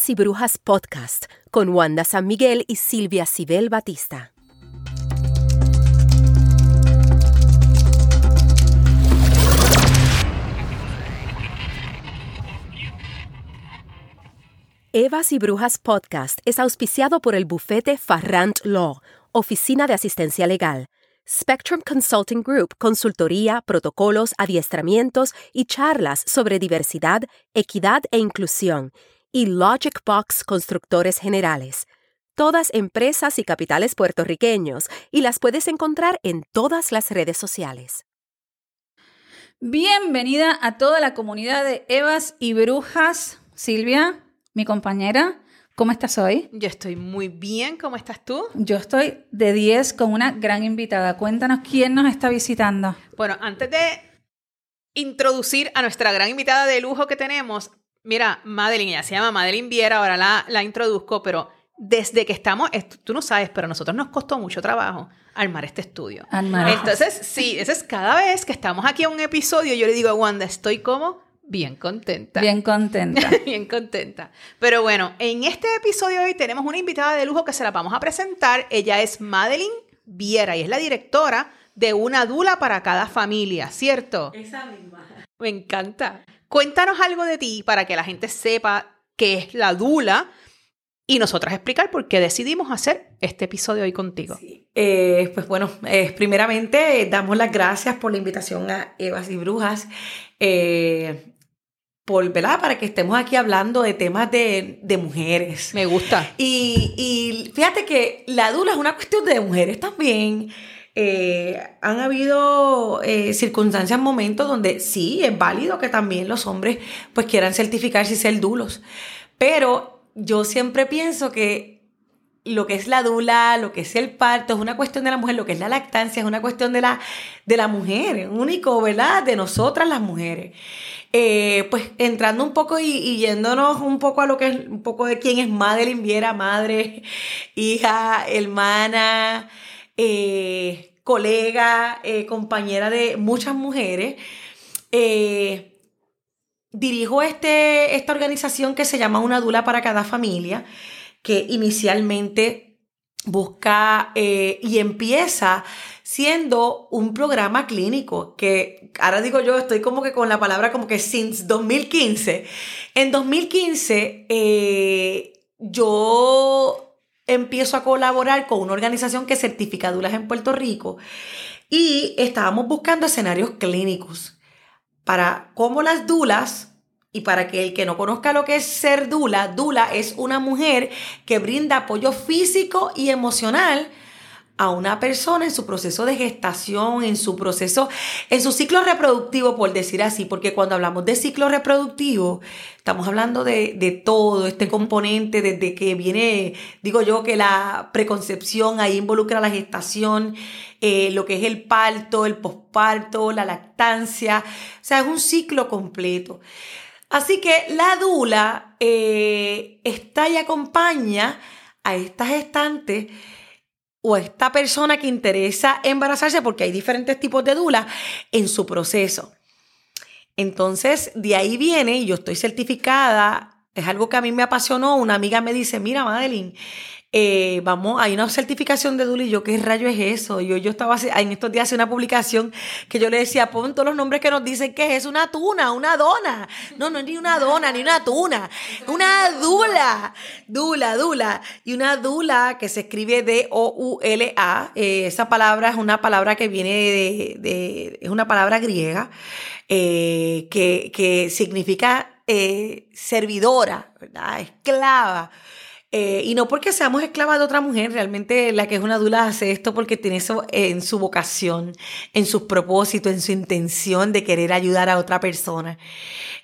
Evas y Brujas Podcast con Wanda San Miguel y Silvia Cibel Batista. Evas y Brujas Podcast es auspiciado por el bufete Farrant Law, Oficina de Asistencia Legal, Spectrum Consulting Group, consultoría, protocolos, adiestramientos y charlas sobre diversidad, equidad e inclusión, y Logic Box Constructores Generales. Todas empresas y capitales puertorriqueños, y las puedes encontrar en todas las redes sociales. Bienvenida a toda la comunidad de Evas y Brujas. Silvia, mi compañera. ¿Cómo estás hoy? Yo estoy muy bien, ¿cómo estás tú? Yo estoy de 10 con una gran invitada. Cuéntanos quién nos está visitando. Bueno, antes de introducir a nuestra gran invitada de lujo que tenemos, mira, Madeline, ella se llama Madeline Viera, ahora la, la introduzco, pero desde que estamos, tú no sabes, pero a nosotros nos costó mucho trabajo armar este estudio. Entonces, sí, esa es cada vez que estamos aquí en un episodio, yo le digo a Wanda, estoy como Bien contenta. Bien contenta. Bien contenta. Pero bueno, en este episodio de hoy tenemos una invitada de lujo que se la vamos a presentar. Ella es Madeline Viera y es la directora de Una Dula para cada familia, ¿cierto? Esa misma. Me encanta. Cuéntanos algo de ti para que la gente sepa qué es la Dula y nosotras explicar por qué decidimos hacer este episodio hoy contigo. Eh, pues bueno, eh, primeramente damos las gracias por la invitación a Evas y Brujas. Eh, para que estemos aquí hablando de temas de, mujeres. Me gusta. Y, fíjate que la dula es una cuestión de mujeres también. Eh, han habido eh, circunstancias, momentos donde sí es válido que también los hombres pues quieran certificarse y ser dulos. Pero yo siempre pienso que lo que es la dula, lo que es el parto, es una cuestión de la mujer, lo que es la lactancia es una cuestión de la, de la mujer, único, ¿verdad? De nosotras las mujeres. Eh, pues entrando un poco y, yéndonos un poco a lo que es un poco de quién es Madeline Viera, madre, hija, hermana, eh, colega, eh, compañera de muchas mujeres. dirijo este, esta organización que se llama Una Dula para cada familia, que inicialmente busca y empieza siendo un programa clínico que ahora digo yo, estoy como que con la palabra como que since 2015. En 2015 eh, yo empiezo a colaborar con una organización que certifica dulas en Puerto Rico y estábamos buscando escenarios clínicos para cómo las dulas y para que el que no conozca lo que es ser dula, dula es una mujer que brinda apoyo físico y emocional a una persona en su proceso de gestación, en su proceso, en su ciclo reproductivo, por decir así, porque cuando hablamos de ciclo reproductivo, estamos hablando de, todo este componente, desde que viene, digo yo, que la preconcepción ahí involucra la gestación, eh, lo que es el parto, el posparto, la lactancia, o sea, es un ciclo completo. Así que la dula eh, está y acompaña a estas gestantes o esta persona que interesa embarazarse, porque hay diferentes tipos de dulas, en su proceso. Entonces, de ahí viene, y yo estoy certificada, es algo que a mí me apasionó, una amiga me dice, mira, Madeline, eh, vamos, hay una certificación de Dula y yo, ¿qué rayo es eso? Yo, yo estaba en estos días haciendo una publicación que yo le decía, pon todos los nombres que nos dicen que es una tuna, una dona. No, no es ni una dona, ni una tuna. Una dula, dula, dula. Y una dula que se escribe D-O-U-L-A. Eh, esa palabra es una palabra que viene de, es una palabra griega eh, que, que significa servidora, ¿verdad? Esclava. Eh, y no porque seamos esclavas de otra mujer, realmente la que es una dula hace esto porque tiene eso en su vocación, en sus propósitos, en su intención de querer ayudar a otra persona.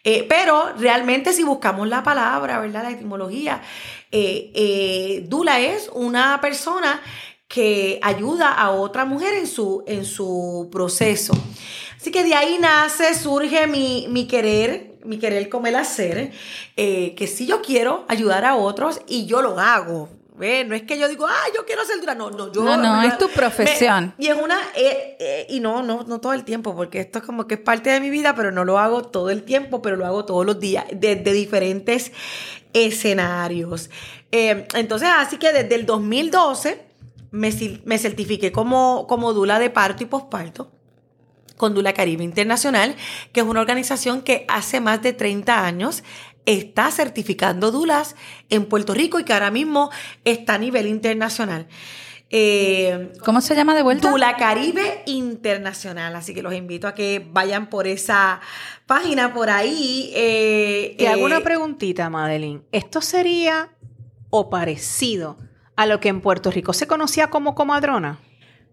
Eh, pero realmente si buscamos la palabra, ¿verdad? La etimología, eh, dula es una persona que ayuda a otra mujer en su, en su proceso. Así que de ahí nace, surge mi, mi querer mi querer como el hacer, eh, que si yo quiero ayudar a otros y yo lo hago. ¿Ve? No es que yo digo, ah, yo quiero ser dura. No, no, yo. No, no, es tu profesión. me- y es una. eh, eh, y no, no, no todo el tiempo, porque esto es como que es parte de mi vida, pero no lo hago todo el tiempo, pero lo hago todos los días, desde diferentes escenarios. Eh, entonces, así que desde el 2012 me, me certifiqué como, como dula de parto y posparto con Dula Caribe Internacional, que es una organización que hace más de 30 años está certificando dulas en Puerto Rico y que ahora mismo está a nivel internacional. Eh, ¿Cómo se llama de vuelta? Dula Caribe Internacional, así que los invito a que vayan por esa página por ahí. eh, Te hago eh, una preguntita, Madeline. ¿Esto sería o parecido a lo que en Puerto Rico se conocía como comadrona?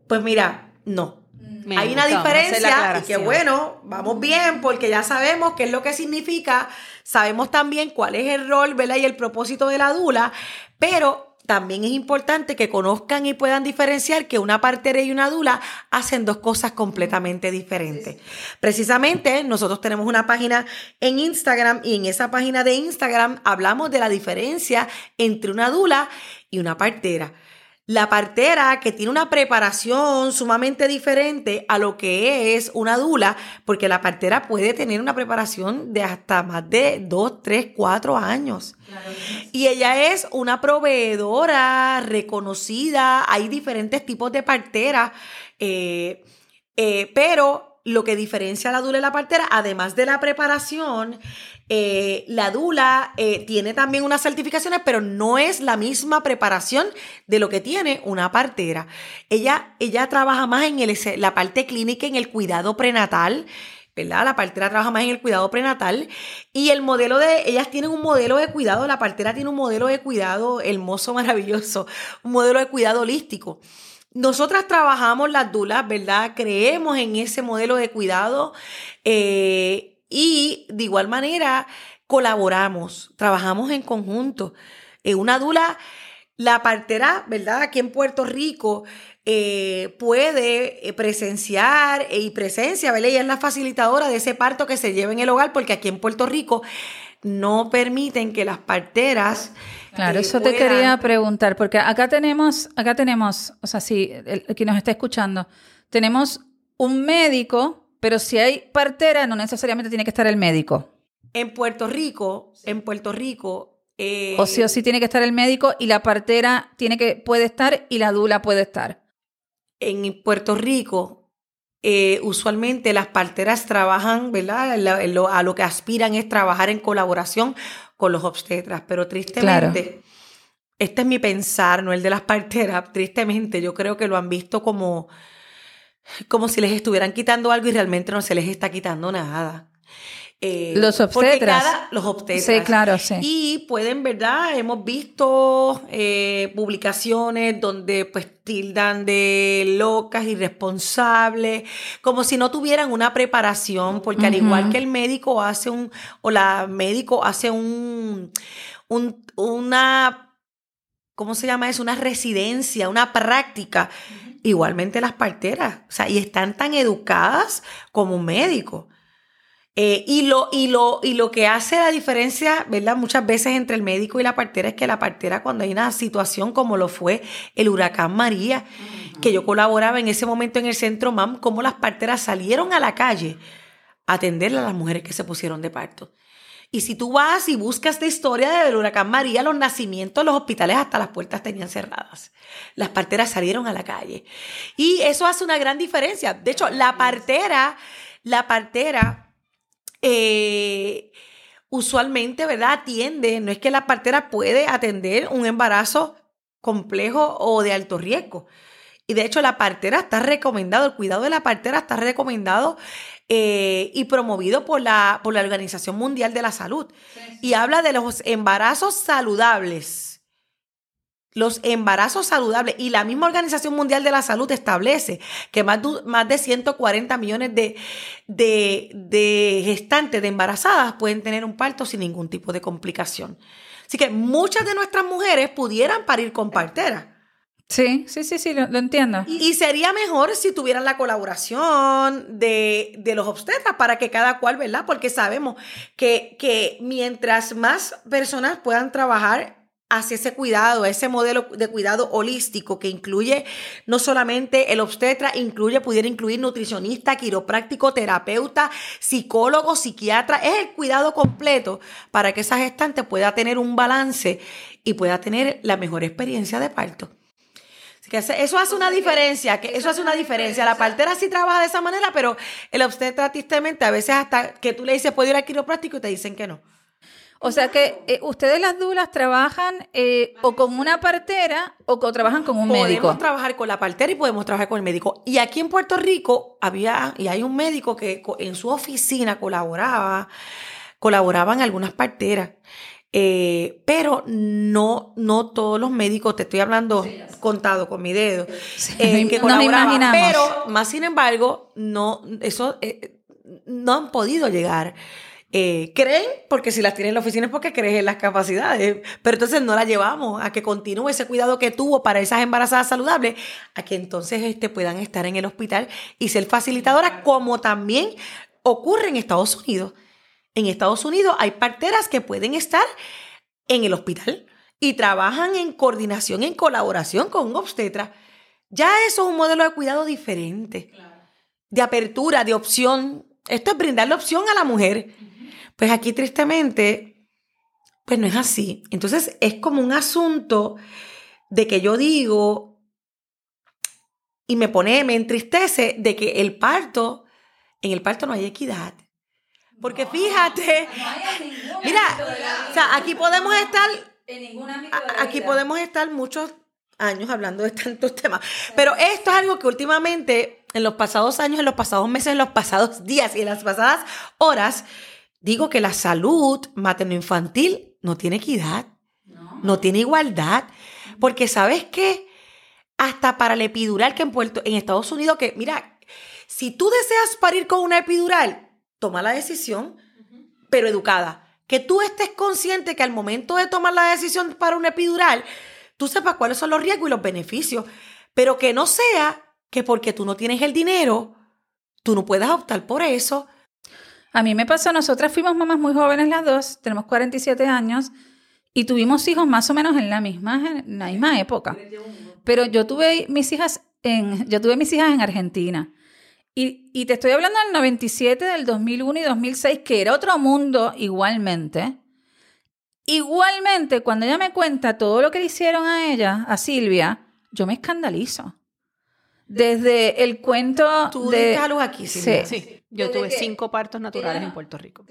Pues mira, no. Me Hay una gusta, diferencia y que bueno, vamos bien porque ya sabemos qué es lo que significa, sabemos también cuál es el rol, ¿verdad? Y el propósito de la dula, pero también es importante que conozcan y puedan diferenciar que una partera y una dula hacen dos cosas completamente diferentes. Precisamente nosotros tenemos una página en Instagram y en esa página de Instagram hablamos de la diferencia entre una dula y una partera. La partera que tiene una preparación sumamente diferente a lo que es una dula, porque la partera puede tener una preparación de hasta más de 2, 3, 4 años. Y ella es una proveedora reconocida, hay diferentes tipos de parteras, eh, eh, pero lo que diferencia a la dula y la partera, además de la preparación, eh, la dula eh, tiene también unas certificaciones, pero no es la misma preparación de lo que tiene una partera. Ella, ella trabaja más en el, la parte clínica, en el cuidado prenatal. ¿verdad? La partera trabaja más en el cuidado prenatal y el modelo de, ellas tienen un modelo de cuidado, la partera tiene un modelo de cuidado hermoso, maravilloso, un modelo de cuidado holístico. Nosotras trabajamos las dulas, ¿verdad? Creemos en ese modelo de cuidado eh, y de igual manera colaboramos, trabajamos en conjunto. En una dula, la partera, ¿verdad? Aquí en Puerto Rico eh, puede eh, presenciar eh, y presencia, ¿verdad? Ella es la facilitadora de ese parto que se lleva en el hogar porque aquí en Puerto Rico no permiten que las parteras Claro, eh, eso te quería preguntar, porque acá tenemos, acá tenemos, o sea, si el, el que nos está escuchando, tenemos un médico, pero si hay partera, no necesariamente tiene que estar el médico. En Puerto Rico, en Puerto Rico. eh, O sí o sí tiene que estar el médico y la partera tiene que, puede estar y la dula puede estar. En Puerto Rico, eh, usualmente las parteras trabajan, ¿verdad? La- lo- a lo que aspiran es trabajar en colaboración con los obstetras, pero tristemente, este es mi pensar, no el de las parteras, tristemente yo creo que lo han visto como, como si les estuvieran quitando algo y realmente no se les está quitando nada. Eh, Los obstetras. cada- los obstetras. Sí, claro, sí. Y pueden, ¿verdad? Hemos visto eh, publicaciones donde pues tildan de locas, irresponsables, como si no tuvieran una preparación, porque al igual que el médico hace un, o la médico hace un, un una, ¿cómo se llama eso? Una residencia, una práctica. Igualmente las parteras, o sea, y están tan educadas como un médico. Eh, y, lo, y, lo, y lo que hace la diferencia, ¿verdad? Muchas veces entre el médico y la partera es que la partera cuando hay una situación como lo fue el huracán María, que yo colaboraba en ese momento en el centro MAM, como las parteras salieron a la calle a atenderle a las mujeres que se pusieron de parto. Y si tú vas y buscas la historia del huracán María, los nacimientos, los hospitales hasta las puertas tenían cerradas. Las parteras salieron a la calle. Y eso hace una gran diferencia. De hecho, la partera, la partera eh, usualmente, ¿verdad? Atiende, no es que la partera puede atender un embarazo complejo o de alto riesgo. Y de hecho la partera está recomendado, el cuidado de la partera está recomendado eh, y promovido por la, por la Organización Mundial de la Salud. Y habla de los embarazos saludables. Los embarazos saludables. Y la misma Organización Mundial de la Salud establece que más de, más de 140 millones de, de, de gestantes, de embarazadas, pueden tener un parto sin ningún tipo de complicación. Así que muchas de nuestras mujeres pudieran parir con partera. Sí, sí, sí, sí, lo, entiendo. Y sería mejor si tuvieran la colaboración de, de los obstetras para que cada cual, ¿verdad? Porque sabemos que, que mientras más personas puedan trabajar hacia ese cuidado, ese modelo de cuidado holístico que incluye no solamente el obstetra, incluye, pudiera incluir nutricionista, quiropráctico, terapeuta, psicólogo, psiquiatra, es el cuidado completo para que esa gestante pueda tener un balance y pueda tener la mejor experiencia de parto. Que eso hace una diferencia, que eso hace una diferencia. La partera sí trabaja de esa manera, pero el obstetra tristemente a veces hasta que tú le dices puedo ir al quiropráctico y te dicen que no. O sea que eh, ustedes las dulas trabajan eh, o con una partera o, trabajan con un médico. Podemos trabajar con la partera y podemos trabajar con el médico. Y aquí en Puerto Rico había, y hay un médico que en su oficina colaboraba, colaboraban algunas parteras. Eh, pero no, no todos los médicos, te estoy hablando contado con mi dedo, eh, que no. Pero, más sin embargo, no, eso eh, no han podido llegar. creen, porque si las tienen en la oficina es porque creen en las capacidades, pero entonces no la llevamos a que continúe ese cuidado que tuvo para esas embarazadas saludables, a que entonces este, puedan estar en el hospital y ser facilitadoras, como también ocurre en Estados Unidos. En Estados Unidos hay parteras que pueden estar en el hospital y trabajan en coordinación, en colaboración con un obstetra. Ya eso es un modelo de cuidado diferente, de apertura, de opción. Esto es brindarle opción a la mujer. Pues aquí tristemente, pues no es así. Entonces es como un asunto de que yo digo y me pone, me entristece de que el parto, en el parto no hay equidad. Porque fíjate, mira, o sea, aquí podemos estar, aquí podemos estar muchos años hablando de tantos temas, pero esto es algo que últimamente, en los pasados años, en los pasados meses, en los pasados días y en las pasadas horas, digo que la salud materno-infantil no tiene equidad, no. tiene igualdad, porque sabes qué, hasta para el epidural que en Puerto, en Estados Unidos, que mira, si tú deseas parir con una epidural, toma la decisión, pero educada. Que tú estés consciente que al momento de tomar la decisión para un epidural, tú sepas cuáles son los riesgos y los beneficios, pero que no sea que porque tú no tienes el dinero, tú no puedas optar por eso. A mí me pasó, nosotras fuimos mamás muy jóvenes las dos, tenemos 47 años y tuvimos hijos más o menos en la misma, en la misma época. Pero yo tuve mis hijas en, yo tuve mis hijas en Argentina. Y, te estoy hablando del 97, del 2001 y 2006, que era otro mundo igualmente. Igualmente, cuando ella me cuenta todo lo que le hicieron a ella, a Silvia, yo me escandalizo. Desde el cuento ¿Tú de... algo aquí, Silvia? Sí. Yo tuve cinco partos naturales en Puerto Rico.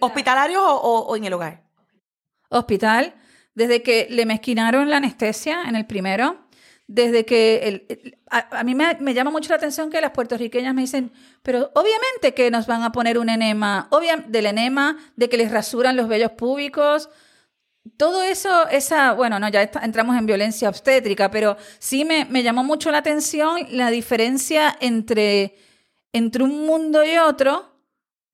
¿Hospitalarios o en el hogar? Hospital. Desde que le mezquinaron la anestesia en el primero, desde que a, mí me, llama mucho la atención que las puertorriqueñas me dicen, pero obviamente que nos van a poner un enema, obviamente del enema, de que les rasuran los vellos públicos. Todo eso, esa, bueno, no, ya entramos en violencia obstétrica, pero sí me, llamó mucho la atención la diferencia entre, entre un mundo y otro,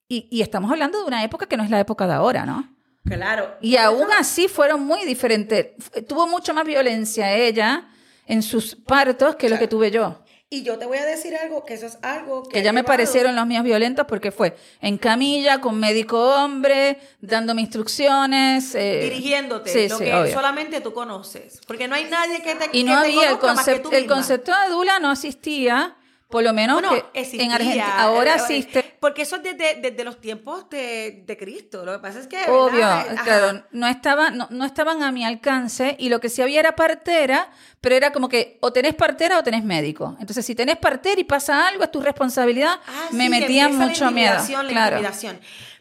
y, y estamos hablando de una época que no es la época de ahora, ¿no? Claro. Y aún así fueron muy diferentes. Tuvo mucho más violencia ella en sus partos que lo que tuve yo. Y yo te voy a decir algo, que eso es algo que... ya me parecieron los míos violentos porque fue en camilla, con médico hombre, dándome instrucciones. Eh, Dirigiéndote, lo que solamente tú conoces. Porque no hay nadie que te Y no había el concepto, el concepto de Dula no existía por lo menos que en Argentina ahora existe. Porque eso es desde, los tiempos de, Cristo. Lo que pasa es que. Obvio, claro. No, estaba, no, estaban a mi alcance y lo que sí había era partera, pero era como que o tenés partera o tenés médico. Entonces, si tenés partera y pasa algo, es tu responsabilidad. Ah, me metía mucho miedo. La claro.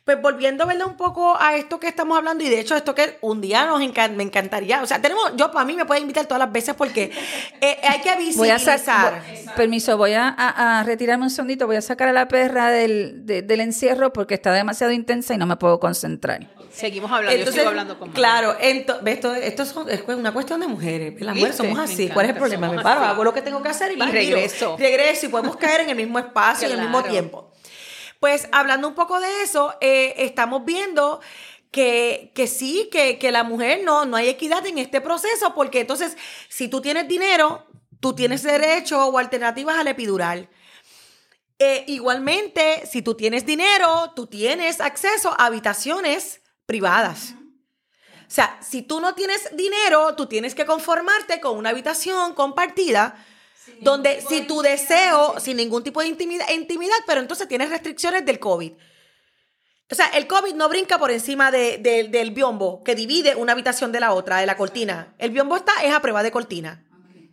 Pues volviendo ¿verdad? un poco a esto que estamos hablando, y de hecho esto que un día nos me encantaría, o sea, tenemos, yo para mí me pueden invitar todas las veces porque eh, hay que visibilizar. permiso, voy a, retirarme un segundito, voy a sacar a la perra del, del encierro porque está demasiado intensa y no me puedo concentrar. Seguimos hablando, yo sigo hablando con Claro, esto, esto es una cuestión de mujeres. Las mujeres somos así. ¿Cuál es el problema? Me paro, hago lo que tengo que hacer y, regreso. Regreso y podemos caer en el mismo espacio, en el mismo tiempo. Pues hablando un poco de eso, eh, estamos viendo que, que sí, que, que, la mujer no, no hay equidad en este proceso, porque entonces, si tú tienes dinero, tú tienes derecho o alternativas al epidural. Eh, igualmente, si tú tienes dinero, tú tienes acceso a habitaciones privadas. O sea, si tú no tienes dinero, tú tienes que conformarte con una habitación compartida donde si tu deseo, sin ningún tipo de intimidad, intimidad, pero entonces tienes restricciones del COVID. O sea, el COVID no brinca por encima de- de- del biombo que divide una habitación de la otra, de la cortina. El biombo está, es a prueba de cortina.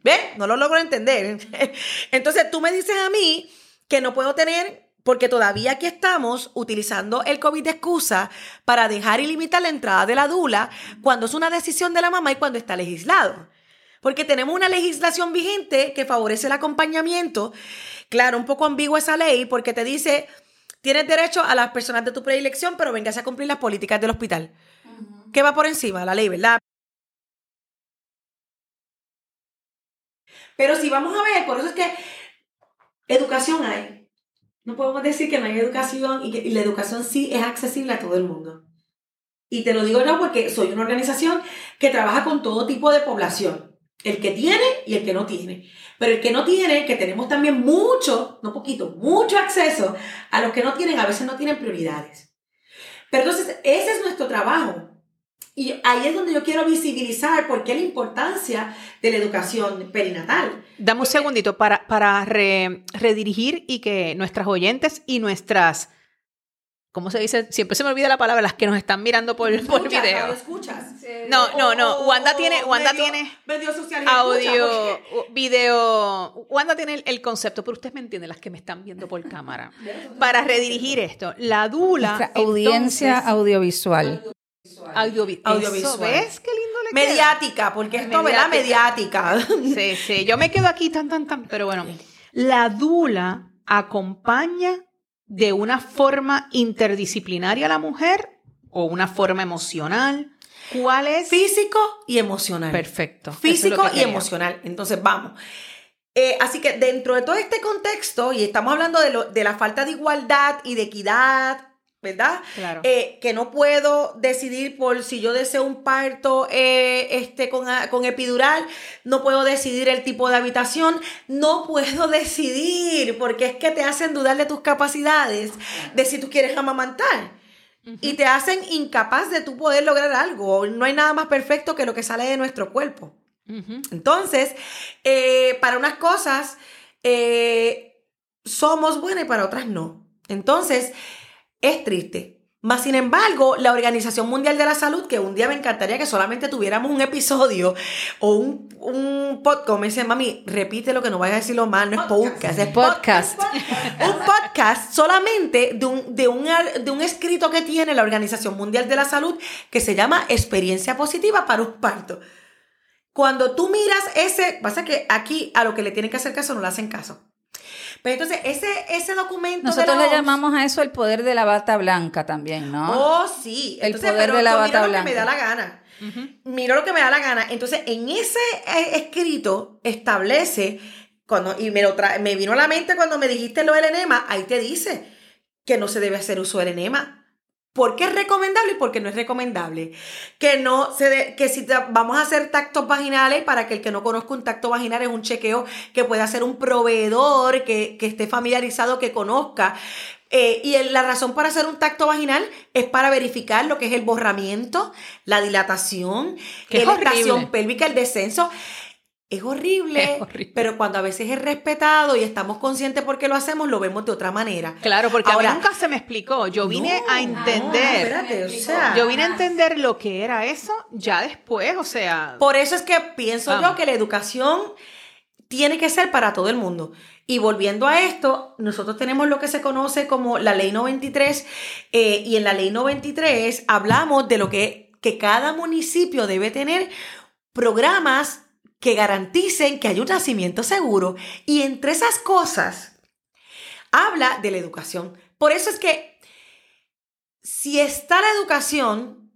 ¿Ves? No lo logro entender. Entonces tú me dices a mí que no puedo tener, porque todavía aquí estamos utilizando el COVID de excusa para dejar y limitar la entrada de la dula cuando es una decisión de la mamá y cuando está legislado. Porque tenemos una legislación vigente que favorece el acompañamiento. Claro, un poco ambigua esa ley porque te dice, tienes derecho a las personas de tu predilección, pero vengas a cumplir las políticas del hospital. ¿Qué va por encima? La ley, ¿verdad? Pero si vamos a ver, por eso es que educación hay. No podemos decir que no hay educación y que y la educación sí es accesible a todo el mundo. Y te lo digo yo porque soy una organización que trabaja con todo tipo de población. El que tiene y el que no tiene. Pero el que no tiene, que tenemos también mucho, no poquito, mucho acceso a los que no tienen, a veces no tienen prioridades. Pero entonces, ese es nuestro trabajo. Y ahí es donde yo quiero visibilizar por qué la importancia de la educación perinatal. Dame un segundito para, para re- redirigir y que nuestras oyentes y nuestras, ¿cómo se dice? Siempre se me olvida la palabra, las que nos están mirando por, por Escuchas, video. audio escuchas. No, no, no. Wanda o tiene, Wanda medio- tiene medio social y audio, video. Wanda tiene el, el concepto, pero ustedes me entienden, las que me están viendo por cámara. Para redirigir esto, la dula. Nuestra audiencia entonces, audiovisual. audiovi- Audiovisual. Eso, ¿Ves qué lindo le queda? Mediática, porque esto, ¿verdad? Mediática. Sí, sí, yo me quedo aquí tan, tan, tan, pero bueno, la dula acompaña de una forma interdisciplinaria a la mujer o una forma emocional. ¿Cuál es? Físico y emocional. Perfecto. Es Físico y emocional. Entonces, vamos. Eh, así que dentro de todo este contexto, y estamos hablando de, lo- de la falta de igualdad y de equidad, ¿verdad? Claro. Eh, que no puedo decidir por si yo deseo un parto eh, este, con, a- con epidural, no puedo decidir el tipo de habitación, no puedo decidir porque es que te hacen dudar de tus capacidades, de si tú quieres amamantar. Y te hacen incapaz de tú poder lograr algo. No hay nada más perfecto que lo que sale de nuestro cuerpo. Entonces, eh, para unas cosas somos buenas y para otras no. Entonces, es triste. Más sin embargo, la Organización Mundial de la Salud, que un día me encantaría que solamente tuviéramos un episodio o un, un podcast, me dice, mami, repite lo que no vayas a decirlo mal, no es podcast, es Podcast. un podcast solamente de un, de, un, de un escrito que tiene la Organización Mundial de la Salud que se llama Experiencia Positiva para un parto. Cuando tú miras ese, pasa que aquí a lo que le tienen que hacer caso no le hacen caso. Pero entonces ese, ese documento de Nosotros la le llamamos a eso el poder de la bata blanca también, ¿no? Oh, sí. El Entonces, poder pero de la bata miro lo que blanca. me da la gana. Miro lo que me da la gana. Entonces, en ese eh, escrito establece, cuando, y me, lo tra- me vino a la mente cuando me dijiste lo del enema, ahí te dice que no se debe hacer uso del enema. ¿Por qué es recomendable y por qué no es recomendable? Que no se de- que si te- vamos a hacer tactos vaginales, para que el que no conozca un tacto vaginal es un chequeo que puede hacer un proveedor que, que esté familiarizado, que conozca. Eh, y la razón para hacer un tacto vaginal es para verificar lo que es el borramiento, la dilatación, Que la estación pélvica, el descenso. Es horrible, Es horrible. pero cuando a veces es respetado y estamos conscientes por qué lo hacemos, lo vemos de otra manera. Claro, porque a Ahora- mí nunca se me explicó. Yo vine No, a entender. no, espérate, o sea, yo vine a entender lo que era eso ya después, o sea. Por eso es que pienso Vamos. yo que la educación tiene que ser para todo el mundo. Y volviendo a esto, nosotros tenemos lo que se conoce como la ley 93 eh, y en la ley 93 hablamos de lo que, que cada municipio debe tener programas que garanticen que hay un nacimiento seguro. Y entre esas cosas, habla de la educación. Por eso es que si está la educación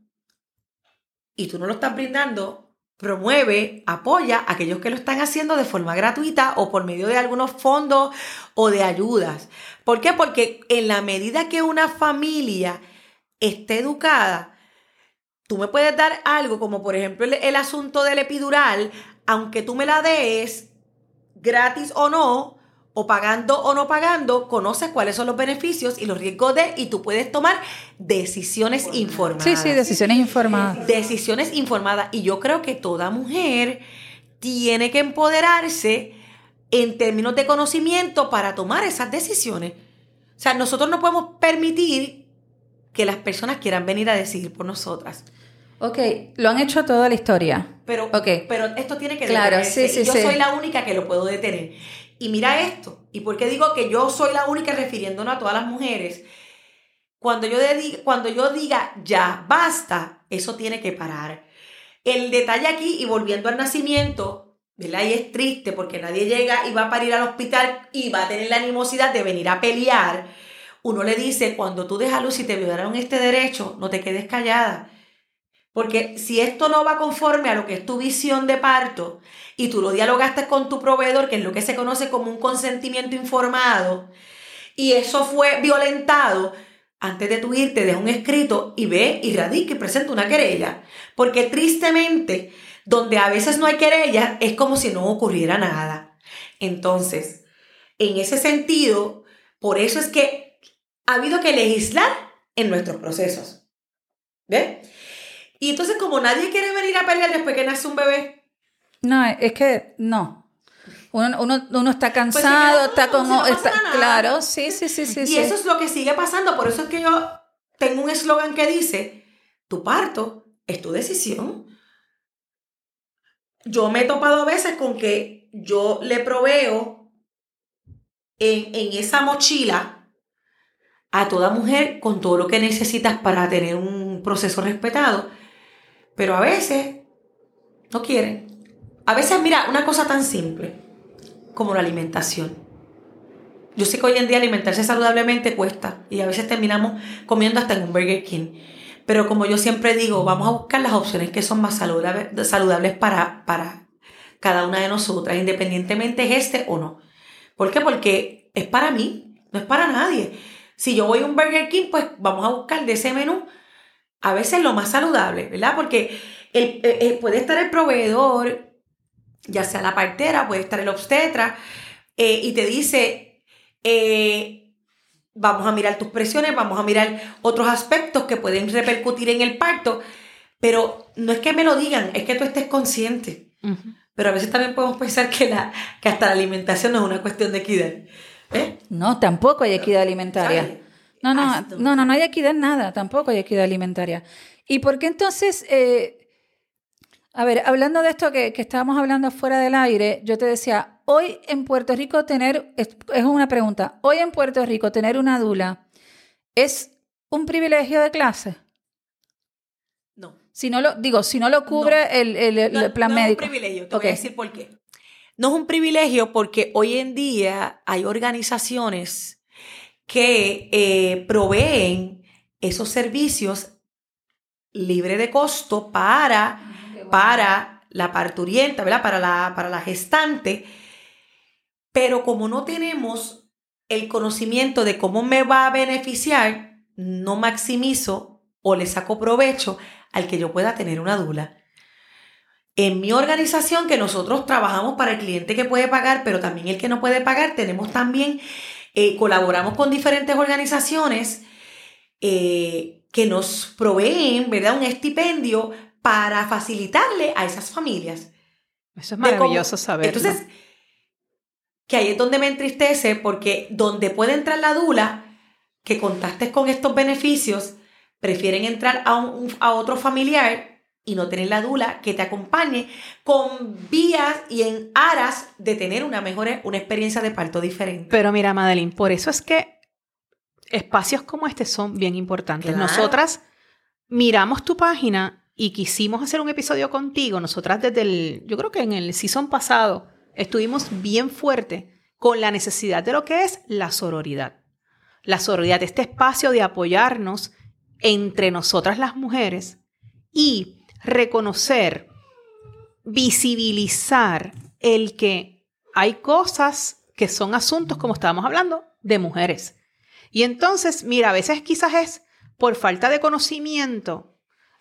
y tú no lo estás brindando, promueve, apoya a aquellos que lo están haciendo de forma gratuita o por medio de algunos fondos o de ayudas. ¿Por qué? Porque en la medida que una familia esté educada, tú me puedes dar algo como por ejemplo el, el asunto del epidural, aunque tú me la des gratis o no, o pagando o no pagando, conoces cuáles son los beneficios y los riesgos de, y tú puedes tomar decisiones informadas. Sí, sí, decisiones informadas. Decisiones informadas. Y yo creo que toda mujer tiene que empoderarse en términos de conocimiento para tomar esas decisiones. O sea, nosotros no podemos permitir que las personas quieran venir a decidir por nosotras. Ok, lo han hecho toda la historia. Pero, Ok. pero esto tiene que Claro, detenerse, sí, sí, y yo sí. soy la única que lo puedo detener. Y mira esto. ¿Y por qué digo que yo soy la única refiriéndonos a todas las mujeres? Cuando yo, cuando yo diga ya, basta, eso tiene que parar. El detalle aquí, y volviendo al nacimiento, ¿verdad? Y es triste porque nadie llega y va a parir al hospital y va a tener la animosidad de venir a pelear. Uno le dice, cuando tú dejas luz y te violaron este derecho, no te quedes callada. Porque si esto no va conforme a lo que es tu visión de parto y tú lo dialogaste con tu proveedor, que es lo que se conoce como un consentimiento informado, y eso fue violentado, antes de tu irte, deja un escrito y ve y radica y presenta una querella. Porque tristemente, donde a veces no hay querella, es como si no ocurriera nada. Entonces, en ese sentido, por eso es que ha habido que legislar en nuestros procesos. ¿Ves? Y entonces, como nadie quiere venir a pelear después que nace un bebé, No, es que no. Uno, uno, uno está Pues si cansado, está como... no está- claro, sí, sí, sí, sí. y sí. eso es lo que sigue pasando. Por eso es que yo tengo un eslogan que dice, tu parto es tu decisión. Yo me he topado a veces con que yo le proveo en, en esa mochila a toda mujer con todo lo que necesitas para tener un proceso respetado. Pero a veces no quieren. A veces, mira, una cosa tan simple como la alimentación. Yo sé que hoy en día alimentarse saludablemente cuesta y a veces terminamos comiendo hasta en un Burger King. Pero como yo siempre digo, vamos a buscar las opciones que son más saludables, para, para cada una de nosotras, independientemente es este o no. ¿Por qué? Porque es para mí, no es para nadie. Si yo voy a un Burger King, pues vamos a buscar de ese menú a veces lo más saludable, ¿verdad? Porque el- eh, eh, puede estar el proveedor, ya sea la partera, puede estar el obstetra, eh, y te dice, eh, vamos a mirar tus presiones, vamos a mirar otros aspectos que pueden repercutir en el parto, pero no es que me lo digan, es que tú estés consciente. Pero a veces también podemos pensar que, la, que hasta la alimentación no es una cuestión de equidad. ¿eh? No, tampoco hay equidad alimentaria. No, no, Hasta- no, no, no hay equidad en nada, tampoco hay equidad alimentaria. ¿Y por qué entonces, eh, a ver, hablando de esto que, que estábamos hablando fuera del aire, yo te decía, hoy en Puerto Rico tener, es, es una pregunta, hoy en Puerto Rico tener una dula es un privilegio de clase. No. Si no lo, digo, si no lo cubre el, el- el No, plan no médico. es un privilegio, te Ok. voy a decir por qué. No es un privilegio porque hoy en día hay organizaciones que eh, proveen esos servicios libre de costo para, para la parturienta, ¿verdad? Para la, para la gestante. Pero como no tenemos el conocimiento de cómo me va a beneficiar, no maximizo o le saco provecho al que yo pueda tener una dula. En mi organización, que nosotros trabajamos para el cliente que puede pagar, pero también el que no puede pagar, tenemos también, eh, colaboramos con diferentes organizaciones eh, que nos proveen, ¿verdad? Un estipendio para facilitarle a esas familias. Eso es maravilloso saberlo. Entonces, que ahí es donde me entristece porque donde puede entrar la dula, que contactes con estos beneficios, prefieren entrar a, un, a otro familiar y no tener la dula que te acompañe con vías y en aras de tener una mejor una experiencia de parto diferente. Pero mira, Madeline, por eso es que espacios como este son bien importantes. Claro. Nosotras miramos tu página y quisimos hacer un episodio contigo. Nosotras desde el, yo creo que en el season pasado, estuvimos bien fuerte con la necesidad de lo que es la sororidad. La sororidad, este espacio de apoyarnos entre nosotras las mujeres y reconocer, visibilizar el que hay cosas que son asuntos, como estábamos hablando, de mujeres. Y entonces, mira, a veces quizás es por falta de conocimiento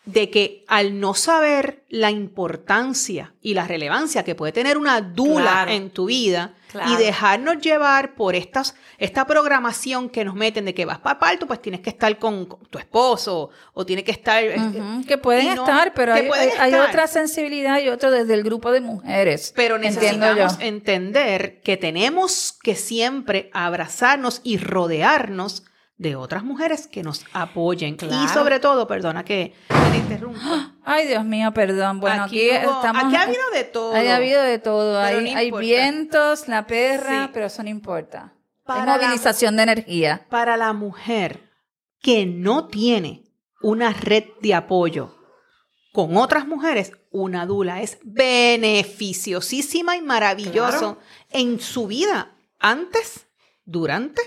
de que al no saber la importancia y la relevancia que puede tener una dula Claro. en tu vida Claro. y dejarnos llevar por estas, esta programación que nos meten de que vas para parto, pues tienes que estar con, con tu esposo o tienes que estar... Ujú, que pueden no- estar, pero hay, pueden hay- hay estar. otra sensibilidad y otro desde el grupo de mujeres. Pero necesitamos entender que tenemos que siempre abrazarnos y rodearnos de otras mujeres que nos apoyen. Y sobre todo, perdona que te interrumpa. Ay, Dios mío, perdón. Bueno, aquí, hubo- estamos. aquí ha habido de todo. Hay habido de todo. Hay, no hay importa. vientos, la perra, Sí. pero eso no importa. Para la- movilización de energía. Para la mujer que no tiene una red de apoyo con otras mujeres, una dula es beneficiosísima y maravilloso Claro. en su vida, antes, durante,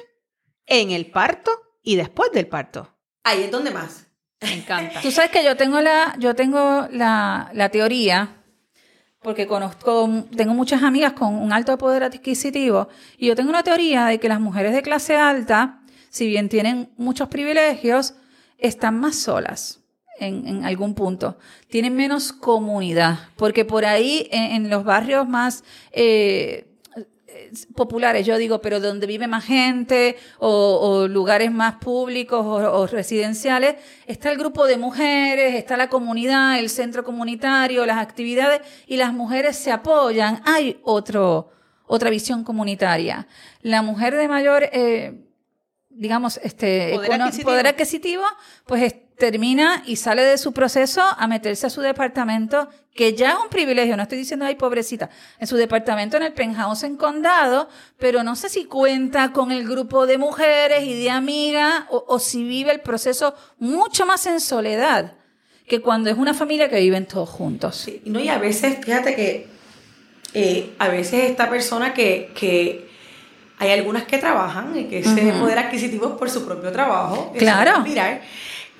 en el parto y después del parto. Ahí es donde más. Me encanta. Tú sabes que yo tengo la, yo tengo la, la teoría, porque conozco, tengo muchas amigas con un alto poder adquisitivo, y yo tengo una teoría de que las mujeres de clase alta, si bien tienen muchos privilegios, están más solas en, en algún punto. Tienen menos comunidad, porque por ahí en, en los barrios más eh, populares, yo digo, pero donde vive más gente o, o lugares más públicos o, o residenciales, está el grupo de mujeres, está la comunidad, el centro comunitario, las actividades y las mujeres se apoyan. Hay otro, otra visión comunitaria. La mujer de mayor, eh, digamos, este Poder adquisitivo. poder adquisitivo, pues es- termina y sale de su proceso a meterse a su departamento, que ya es un privilegio, no estoy diciendo, ay, pobrecita, en su departamento en el penthouse en condado, pero no sé si cuenta con el grupo de mujeres y de amigas, o, o si vive el proceso mucho más en soledad que cuando es una familia que viven todos juntos. Sí, no, y a veces, fíjate que eh, a veces esta persona que, que hay algunas que trabajan y que ese Ujú. poder adquisitivo por su propio trabajo. Claro. mirar.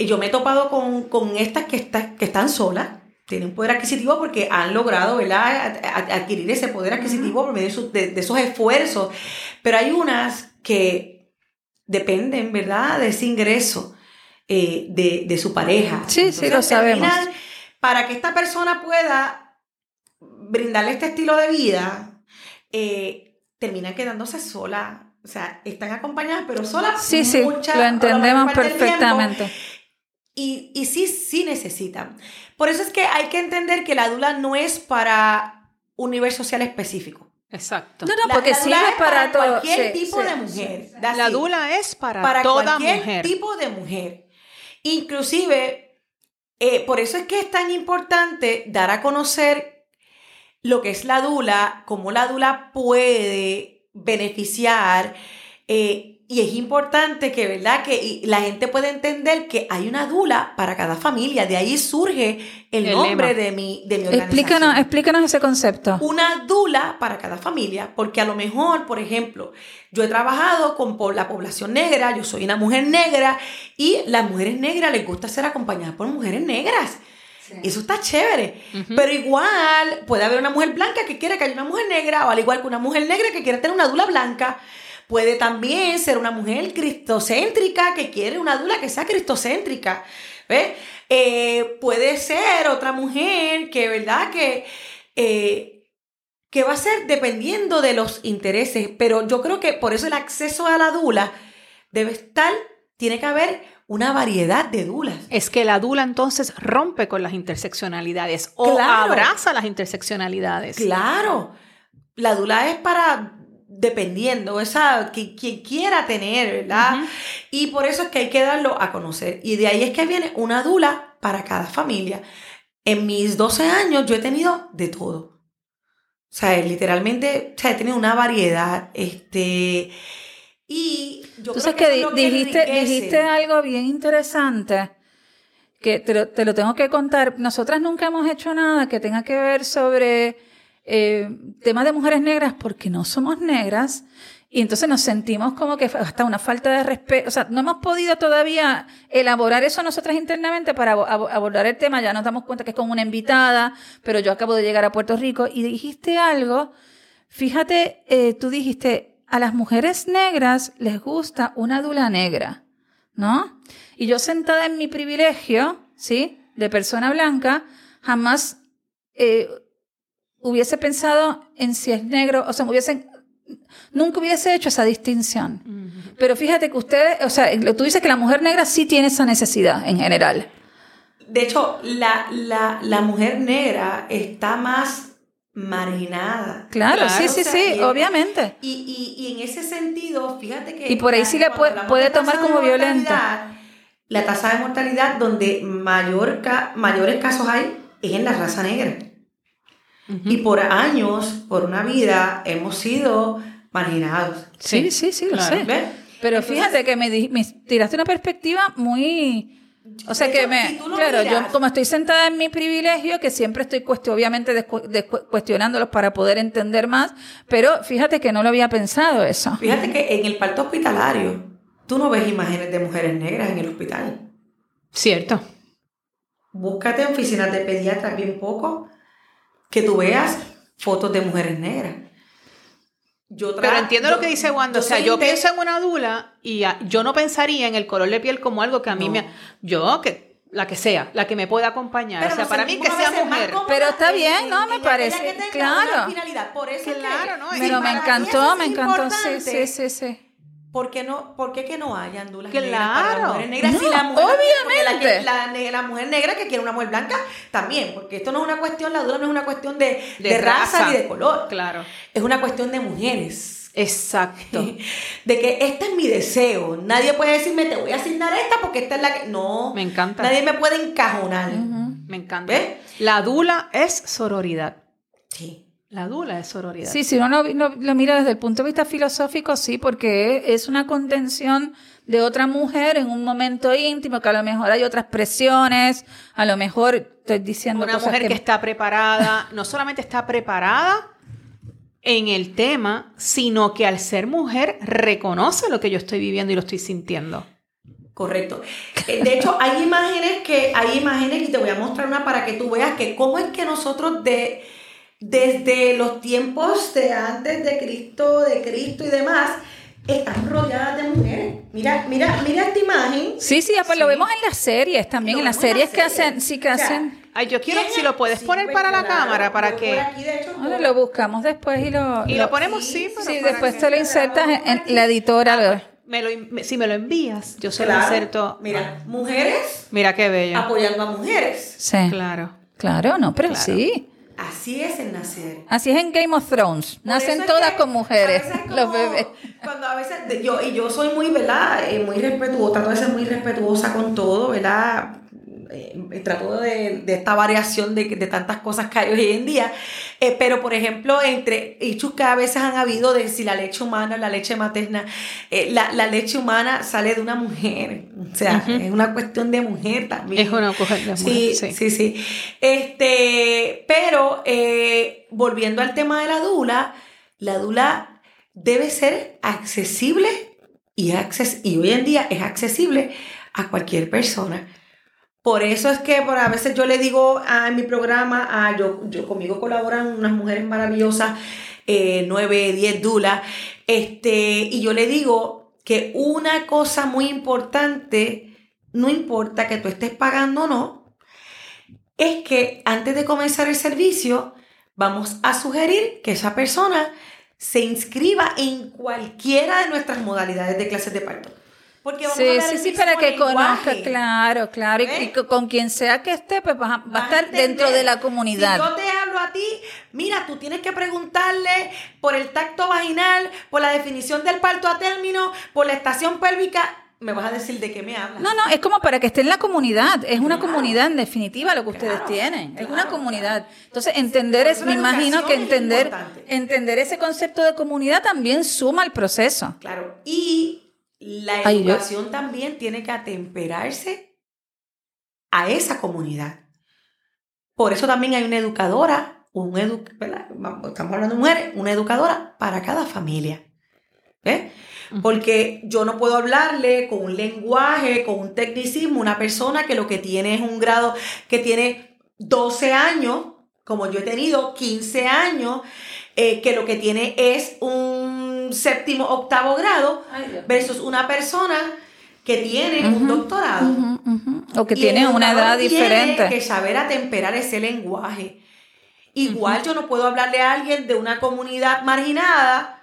Y yo me he topado con, con estas que, está- que están solas, tienen poder adquisitivo porque han logrado ¿verdad? Ad- ad- adquirir ese poder adquisitivo por medio de, sus- de- de esos esfuerzos. Pero hay unas que dependen, ¿verdad?, de ese ingreso eh, de, de su pareja. Sí, sí, lo sabemos. Para que esta persona pueda brindarle este estilo de vida, eh, terminan quedándose solas. O sea, están acompañadas, pero solas. Sí, sí, lo entendemos tiempo. Y, y sí, sí necesitan. Por eso es que hay que entender que la dula no es para un nivel social específico. Exacto. No, no, La- porque la sirve es para, todo. cualquier Sí, tipo sí, de sí. mujer. La dula es para, para toda cualquier mujer. tipo de mujer. Inclusive, eh, por eso es que es tan importante dar a conocer lo que es la dula, cómo la dula puede beneficiar. eh, y es importante que, ¿verdad? Que la gente pueda entender que hay una dula para cada familia. De ahí surge el, El nombre lema. de mi, de mi organización Explícanos, explícanos ese concepto. una dula para cada familia, porque a lo mejor, por ejemplo, yo he trabajado con la población negra, yo soy una mujer negra y las mujeres negras les gusta ser acompañadas por mujeres negras. Eso está chévere. Pero igual puede haber una mujer blanca que quiera que haya una mujer negra, o al igual que una mujer negra que quiera tener una dula blanca. Puede también ser una mujer cristocéntrica que quiere una dula que sea cristocéntrica. ¿Ves? Eh, puede ser otra mujer que, ¿verdad? Que, eh, que va a ser dependiendo de los intereses. Pero yo creo que por eso el acceso a la dula debe estar, tiene que haber una variedad de dulas. Es que la dula entonces rompe con las interseccionalidades o Claro. abraza las interseccionalidades. Claro, la dula es para dependiendo, esa que quien quiera tener, ¿verdad? Y por eso es que hay que darlo a conocer. Y de ahí es que viene una dula para cada familia. En mis 12 años yo he tenido de todo. O sea, literalmente, o sea, he tenido una variedad. Este. Y yo Entonces creo que, eso es lo di- dijiste, enriquece. dijiste algo bien interesante que te lo, te lo tengo que contar. Nosotras nunca hemos hecho nada que tenga que ver sobre eh, temas de mujeres negras porque no somos negras y entonces nos sentimos como que hasta una falta de respeto. O sea, no hemos podido todavía elaborar eso nosotras internamente para abo- abordar el tema. Ya nos damos cuenta que es como una invitada, pero yo acabo de llegar a Puerto Rico y dijiste algo. Fíjate, eh, tú dijiste, a las mujeres negras les gusta una dula negra, ¿no? Y yo sentada en mi privilegio, ¿sí? de persona blanca, jamás eh, hubiese pensado en si es negro, o sea, hubiese, nunca hubiese hecho esa distinción. Pero fíjate que usted, o sea, tú dices que la mujer negra sí tiene esa necesidad en general. De hecho, la, la, la mujer negra está más marginada. Claro, sí, sí, sí, obviamente. Y, y, y, en ese sentido, fíjate que... Y por ahí sí le puede, puede tomar como violenta. La tasa de mortalidad donde mayor mayores casos hay es en la raza negra. Y por años, por una vida, hemos sido marginados. Sí, sí, sí, lo sé. Pero fíjate que me, me tiraste una perspectiva muy o sea que me, claro, yo como estoy sentada en mi privilegio, que siempre estoy obviamente cuestionándolos para poder entender más, pero fíjate que no lo había pensado eso. Fíjate que en el parto hospitalario, tú no ves imágenes de mujeres negras en el hospital. Cierto. Búscate en oficinas de pediatras bien poco que tú veas fotos de mujeres negras. Pero entiendo lo que dice Wanda. O sea, yo pienso en una dula y yo no pensaría en el color de piel como algo que a mí me. Yo, que la que sea, la que me pueda acompañar. o sea, para mí que sea mujer. Pero está bien, ¿no? Me parece. Claro. Por eso claro, ¿no? Pero me encantó, me encantó. Sí, sí, sí, sí. ¿Por qué, no, ¿Por qué que no haya dulas claro. negras para las mujeres negras? No, la mujer, obviamente. La, la, mujer negra que quiere una mujer blanca también, porque esto no es una cuestión, la dula no es una cuestión de, de, raza, ni de color. Claro. Es una cuestión de mujeres. Exacto. De que este es mi deseo. Nadie puede decirme, te voy a asignar esta porque esta es la que. No. Me encanta. Nadie me puede encajonar. Me encanta. ¿Ves? La dula es sororidad. Sí. La dula es sororidad. Sí, si uno lo, mira desde el punto de vista filosófico, sí, porque es una contención de otra mujer en un momento íntimo, que a lo mejor hay otras presiones, a lo mejor estoy diciendo una mujer que... está preparada, no solamente está preparada en el tema, sino que al ser mujer reconoce lo que yo estoy viviendo y lo estoy sintiendo. Correcto. Eh, de hecho, hay imágenes que, hay imágenes y te voy a mostrar una para que tú veas que cómo es que nosotros de desde los tiempos de antes de Cristo, de Cristo y demás, están rodeadas de mujeres. Mira, mira, mira esta imagen. Sí, sí, pues lo vemos en las series también, en las series que hacen, sí que hacen. Ay, yo quiero, si lo puedes poner para la cámara, para que... Lo buscamos después y lo... Y lo, ponemos, sí, Sí, después te lo insertas en, la editora. Ah, pues, me lo, si me lo envías, yo se lo inserto. Mira, mujeres. Mira qué bello. Apoyando a mujeres. Sí. Claro. Claro, no, pero sí. Así es el nacer. Así es en Game of Thrones. Nacen todas con mujeres, los bebés. Cuando a veces, yo, y yo soy muy, ¿verdad? Eh, muy respetuosa, trato de ser muy respetuosa con todo, ¿verdad? Eh, trato de, de, esta variación de, de, tantas cosas que hay hoy en día, eh, pero por ejemplo, entre hechos que a veces han habido de si la leche humana, la leche materna, eh, la, la, leche humana sale de una mujer, o sea, es una cuestión de mujer también. Es una cuestión de mujer. Sí, sí, sí. sí. Este, pero eh, volviendo al tema de la dula, la dula debe ser accesible y, acces y hoy en día es accesible a cualquier persona. Por eso es que por a veces yo le digo a, mi programa, a, yo, yo conmigo colaboran unas mujeres maravillosas, eh, 9, 10 dulas, este, y yo le digo que una cosa muy importante, no importa que tú estés pagando o no, es que antes de comenzar el servicio, vamos a sugerir que esa persona se inscriba en cualquiera de nuestras modalidades de clases de parto. Porque vamos sí, a sí, sí, para que conozca, claro, claro. Y, con quien sea que esté, pues va, a estar dentro de la comunidad. Si yo te hablo a ti, mira, tú tienes que preguntarle por el tacto vaginal, por la definición del parto a término, por la estación pélvica. Me vas a decir de qué me hablas. No, no, es como para que esté en la comunidad. Es una comunidad en definitiva lo que ustedes tienen. es una comunidad. Entonces, entender es, me imagino que entender, entender ese concepto de comunidad también suma al proceso. Claro. Y la educación también tiene que atemperarse a esa comunidad. Por eso también hay una educadora, un edu estamos hablando de mujeres, una educadora para cada familia. Porque yo no puedo hablarle con un lenguaje, con un tecnicismo, una persona que lo que tiene es un grado que tiene 12 años, como yo he tenido 15 años, eh, que lo que tiene es un séptimo, octavo grado, versus una persona que tienen un doctorado. Ujú, ujú. O que Y tienen el una edad educador tiene diferente. que saber atemperar ese lenguaje. Igual yo no puedo hablarle a alguien de una comunidad marginada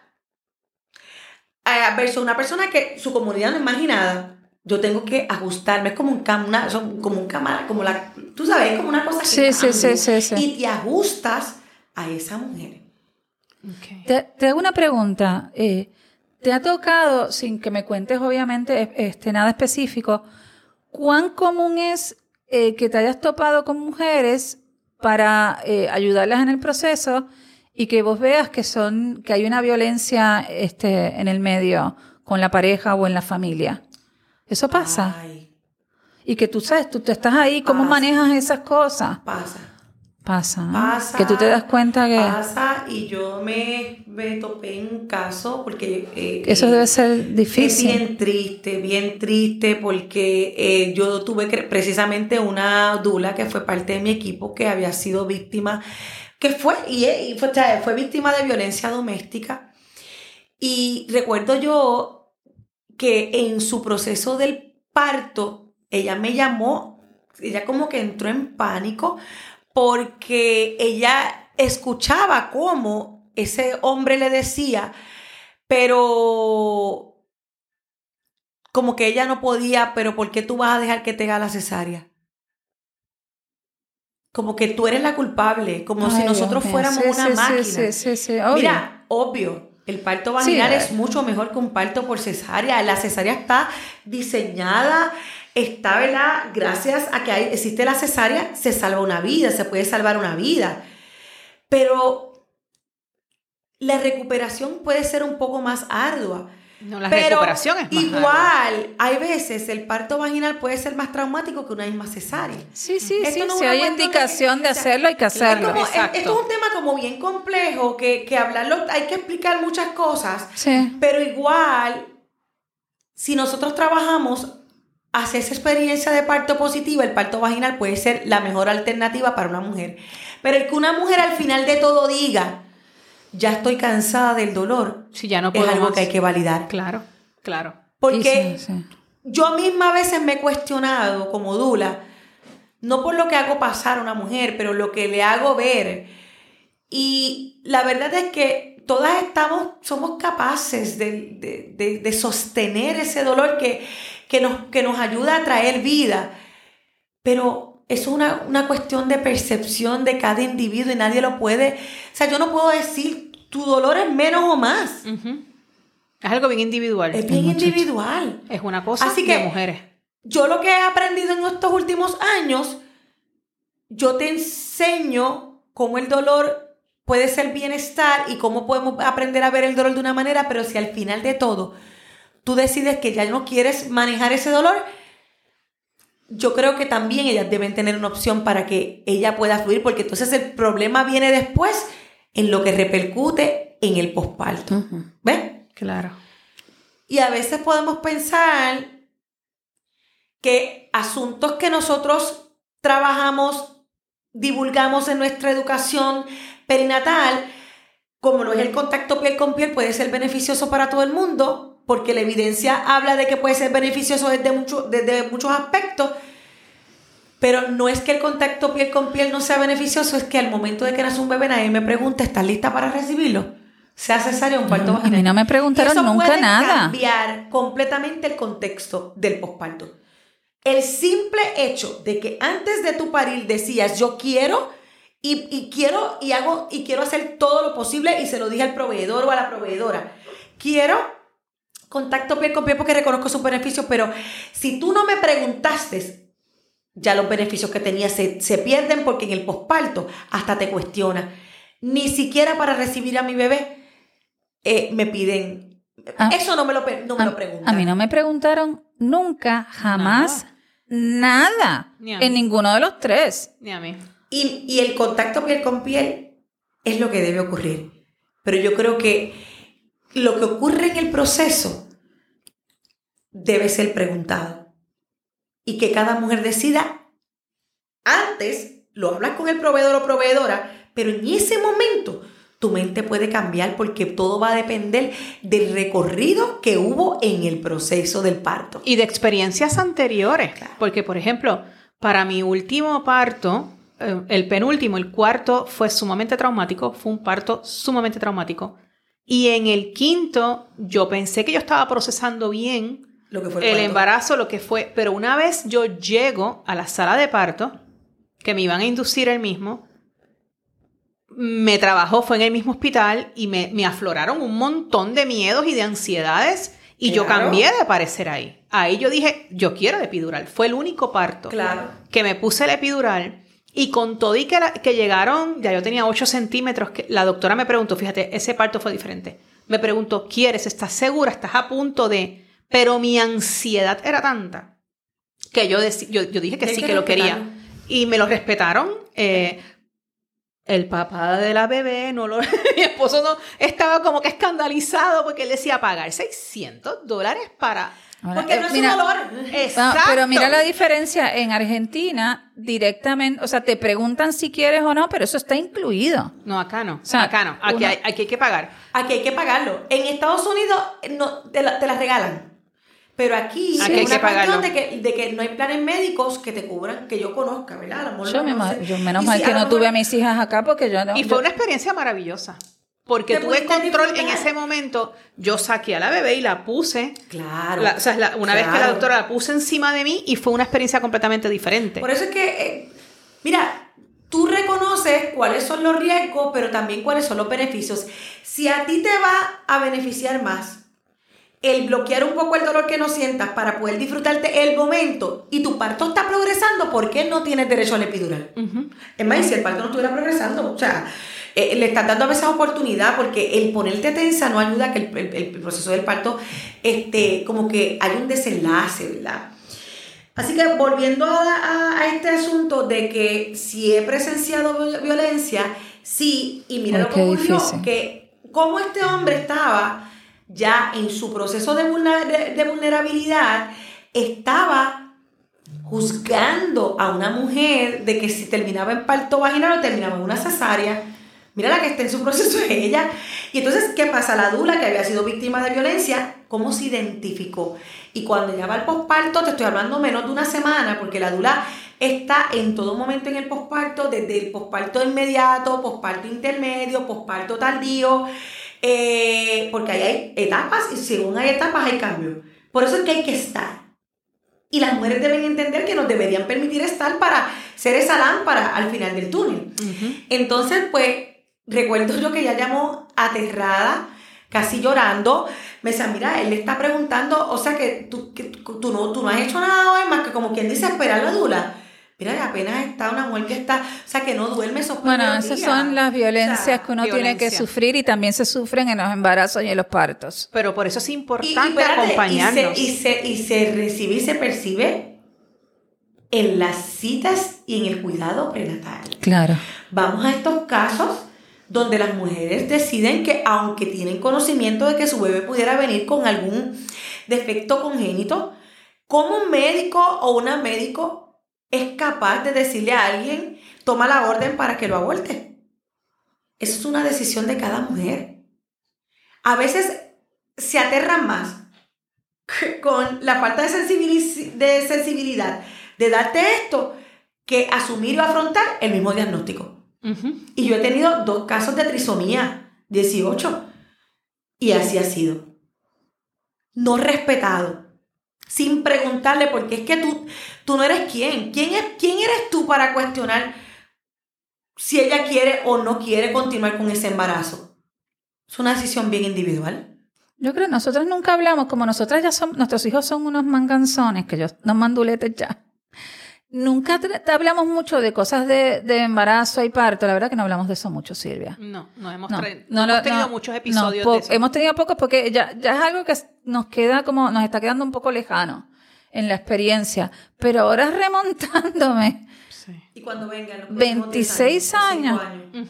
eh, versus una persona que su comunidad no es marginada. Yo tengo que ajustarme, es como un cam, una, como un cámara, como la, tú sabes, es como una cosa que Sí, sí, sí, cambia. sí, sí. Y te ajustas a esa mujer. Te, te hago una pregunta. eh, ¿Te ha tocado, sin que me cuentes obviamente este, nada específico, cuán común es eh, que te hayas topado con mujeres para eh, ayudarlas en el proceso y que vos veas que son que hay una violencia este, en el medio con la pareja o en la familia? ¿Eso pasa? Ay, Y que tú sabes, tú, tú estás ahí, ¿cómo Pasa. manejas esas cosas? pasa. Pasa. Pasa. Que tú te das cuenta que Pasa y yo me, me topé en un caso porque... eh, eso eh, debe ser Es difícil. bien triste, bien triste porque eh, yo tuve que- precisamente una dula que fue parte de mi equipo que había sido víctima, que fue, y, y fue, o sea, fue víctima de violencia doméstica. Y recuerdo yo que en su proceso del parto, ella me llamó, ella como que entró en pánico porque ella escuchaba cómo ese hombre le decía, pero como que ella no podía, pero ¿por qué tú vas a dejar que te haga la cesárea? Como que tú eres la culpable, como si nosotros Dios fuéramos Sí, una sí, máquina. Sí, obvio. Mira, obvio, el parto vaginal es mucho mejor que un parto por cesárea. La cesárea está diseñada, está, ¿verdad? Gracias a que hay- existe la cesárea, se salva una vida, se puede salvar una vida. Pero la recuperación puede ser un poco más ardua. No, la Pero recuperación es más igual, ardua. hay veces el parto vaginal puede ser más traumático que una misma cesárea. Sí, sí, Esto sí. no si hay de- indicación de hacerlo, hay que Es hacerlo. como- es- Exacto. esto es un tema como bien complejo, que, que hablarlo, hay que explicar muchas cosas, Sí. pero igual, si nosotros trabajamos hacia esa experiencia de parto positiva, el parto vaginal puede ser la mejor alternativa para una mujer. Pero el que una mujer al final de todo diga, ya estoy cansada del dolor, Si ya no es puedo algo más. que hay que validar. Claro, claro. Porque Sí, sí, sí. yo misma a veces me he cuestionado como Dula, no por lo que hago pasar a una mujer, pero lo que le hago ver. Y la verdad es que todas estamos, somos capaces de, de- de- de sostener ese dolor que, que, nos, que nos ayuda a traer vida. Pero eso es una, una cuestión de percepción de cada individuo y nadie lo puede. O sea, yo no puedo decir tu dolor es menos o más. Es algo bien individual. Es bien muchacho. individual. Es una cosa Así de que- mujeres. yo lo que he aprendido en estos últimos años, yo te enseño cómo el dolor puede ser bienestar y cómo podemos aprender a ver el dolor de una manera, pero si al final de todo tú decides que ya no quieres manejar ese dolor, yo creo que también ellas deben tener una opción para que ella pueda fluir, porque entonces el problema viene después en lo que repercute en el posparto. Ujú. ¿Ves? Claro. Y a veces podemos pensar que asuntos que nosotros trabajamos, divulgamos en nuestra educación perinatal, como no es el contacto piel con piel, puede ser beneficioso para todo el mundo, porque la evidencia habla de que puede ser beneficioso desde, mucho- desde muchos aspectos, pero no es que el contacto piel con piel no sea beneficioso, es que al momento de que nace un bebé nadie me pregunta, ¿estás lista para recibirlo? Sea cesárea o un parto No, a vaginal. mí no me preguntaron eso nunca puede nada. cambiar completamente el contexto del posparto. El simple hecho de que antes de tu parir decías yo quiero y, y quiero y hago y quiero hacer todo lo posible y se lo dije al proveedor o a la proveedora. Quiero contacto piel con piel porque reconozco sus beneficios, pero si tú no me preguntaste, ya los beneficios que tenía se, se pierden porque en el posparto hasta te cuestiona. Ni siquiera para recibir a mi bebé eh, me piden. Ah. Eso no me lo, no me A, lo preguntan. a mí no me preguntaron nunca, jamás, nada, Ni a mí. en ninguno de los tres. Ni a mí. Y, y el contacto piel con piel es lo que debe ocurrir. Pero yo creo que lo que ocurre en el proceso debe ser preguntado. Y que cada mujer decida, antes lo hablas con el proveedor o proveedora, pero en ese momento tu mente puede cambiar porque todo va a depender del recorrido que hubo en el proceso del parto. Y de experiencias anteriores. Porque, por ejemplo, para mi último parto, eh, el penúltimo, el cuarto, fue sumamente traumático. Fue un parto sumamente traumático. Y en el quinto, yo pensé que yo estaba procesando bien Lo que fue el embarazo, lo que fue. Pero una vez yo llego a la sala de parto, que me iban a inducir el mismo, me trabajó, fue en el mismo hospital y me, me afloraron un montón de miedos y de ansiedades y yo cambié de parecer ahí. Ahí yo dije, yo quiero el epidural. Fue el único parto Claro. que me puse el epidural y con todo y que, la- que llegaron, ya yo tenía 8 centímetros, que la doctora me preguntó, fíjate, ese parto fue diferente. Me preguntó, ¿quieres? ¿Estás segura? ¿Estás a punto de...? Pero mi ansiedad era tanta que yo, yo, yo dije que sí, que que lo quería. Y me lo respetaron. eh, el papá de la bebé, no lo, mi esposo no, estaba como que escandalizado porque él decía pagar 600 dólares para... Ahora, Porque eh, no es mira, un dolor. Exacto. No, pero mira la diferencia en Argentina directamente, o sea, te preguntan si quieres o no, pero eso está incluido. No, acá no. sea, acá no. Aquí, uno- hay, aquí hay que pagar. Aquí hay que pagarlo. En Estados Unidos no, te, la, te las regalan. Pero aquí Aquí es hay una que cuestión de que, de que no hay planes médicos que te cubran, que yo conozca, ¿verdad? Yo, me yo menos Y mal si que no tuve a mis hijas acá porque yo no. Y yo- fue una experiencia maravillosa. Porque tuve control en ese momento. Yo saqué a la bebé y la puse. Claro. La- o sea, la- una vez que la doctora la puso encima de mí y fue una experiencia completamente diferente. Por eso es que, eh, mira, tú reconoces cuáles son los riesgos, pero también cuáles son los beneficios. Si a ti te va a beneficiar más el bloquear un poco el dolor que no sientas para poder disfrutarte el momento y tu parto está progresando, ¿por qué no tienes derecho al epidural? Ujú. Es más, si el parto no estuviera progresando, o sea, eh, le estás dando a veces oportunidad porque el ponerte tensa no ayuda a que el, el- el proceso del parto, este, como que hay un desenlace, ¿verdad? Así que volviendo a, a- a este asunto de que si he presenciado viol- violencia, sí, y mira Ay, lo que ocurrió, difícil. que como este hombre estaba ya en su proceso de- de vulnerabilidad, estaba juzgando a una mujer de que si terminaba en parto vaginal o terminaba en una cesárea. Mira la que está en su proceso es ella. Y entonces, ¿qué pasa? La dula que había sido víctima de violencia, ¿cómo se identificó? Y cuando ya va al posparto, te estoy hablando menos de una semana, porque la dula está en todo momento en el posparto, desde el posparto inmediato, posparto intermedio, posparto tardío, eh, porque ahí hay etapas y según hay etapas hay cambios. Por eso es que hay que estar. Y las mujeres deben entender que nos deberían permitir estar para ser esa lámpara al final del túnel. Entonces, pues, recuerdo yo que ella llamó aterrada, casi llorando. Me decía, mira, él le está preguntando, o sea que tú, que tú, no, tú no has hecho nada hoy más que como quien dice esperar la dula. Mira, apenas está una mujer que está, o sea que no duerme esos Bueno, esas días. son las O violencias sea, que uno tiene que sufrir y también se sufren en los embarazos y en los partos. Pero por eso es Y- y importante espérate, acompañarnos. Y se, y, se, y se recibe y se percibe en las citas y en el cuidado prenatal. Claro. Vamos a estos casos donde las mujeres deciden que aunque tienen conocimiento de que su bebé pudiera venir con algún defecto congénito, ¿cómo un médico o una médico es capaz de decirle a alguien, toma la orden para que lo aborte? Eso es una decisión de cada mujer. A veces se aterran más con la falta de, de sensibilidad de darte esto que asumir o afrontar el mismo diagnóstico. Y yo he tenido dos casos de trisomía 18 y así ha sido. No respetado, sin preguntarle porque es que tú, tú no eres quién. ¿Quién, es, ¿Quién eres tú para cuestionar si ella quiere o no quiere continuar con ese embarazo? Es una decisión bien individual. Yo creo que nosotros nunca hablamos, como nosotras ya son, nuestros hijos son unos manganzones, que yo, unos manduletes ya. Nunca hablamos mucho de cosas de, de embarazo y parto. La verdad que no hablamos de eso mucho, Silvia. No, no hemos, No, no, hemos tenido no, muchos episodios de eso. Hemos tenido pocos porque ya, ya es algo que nos queda como, nos está quedando un poco lejano en la experiencia. Pero ahora remontándome, Sí. Y cuando vengan los 26 próximos 10 años.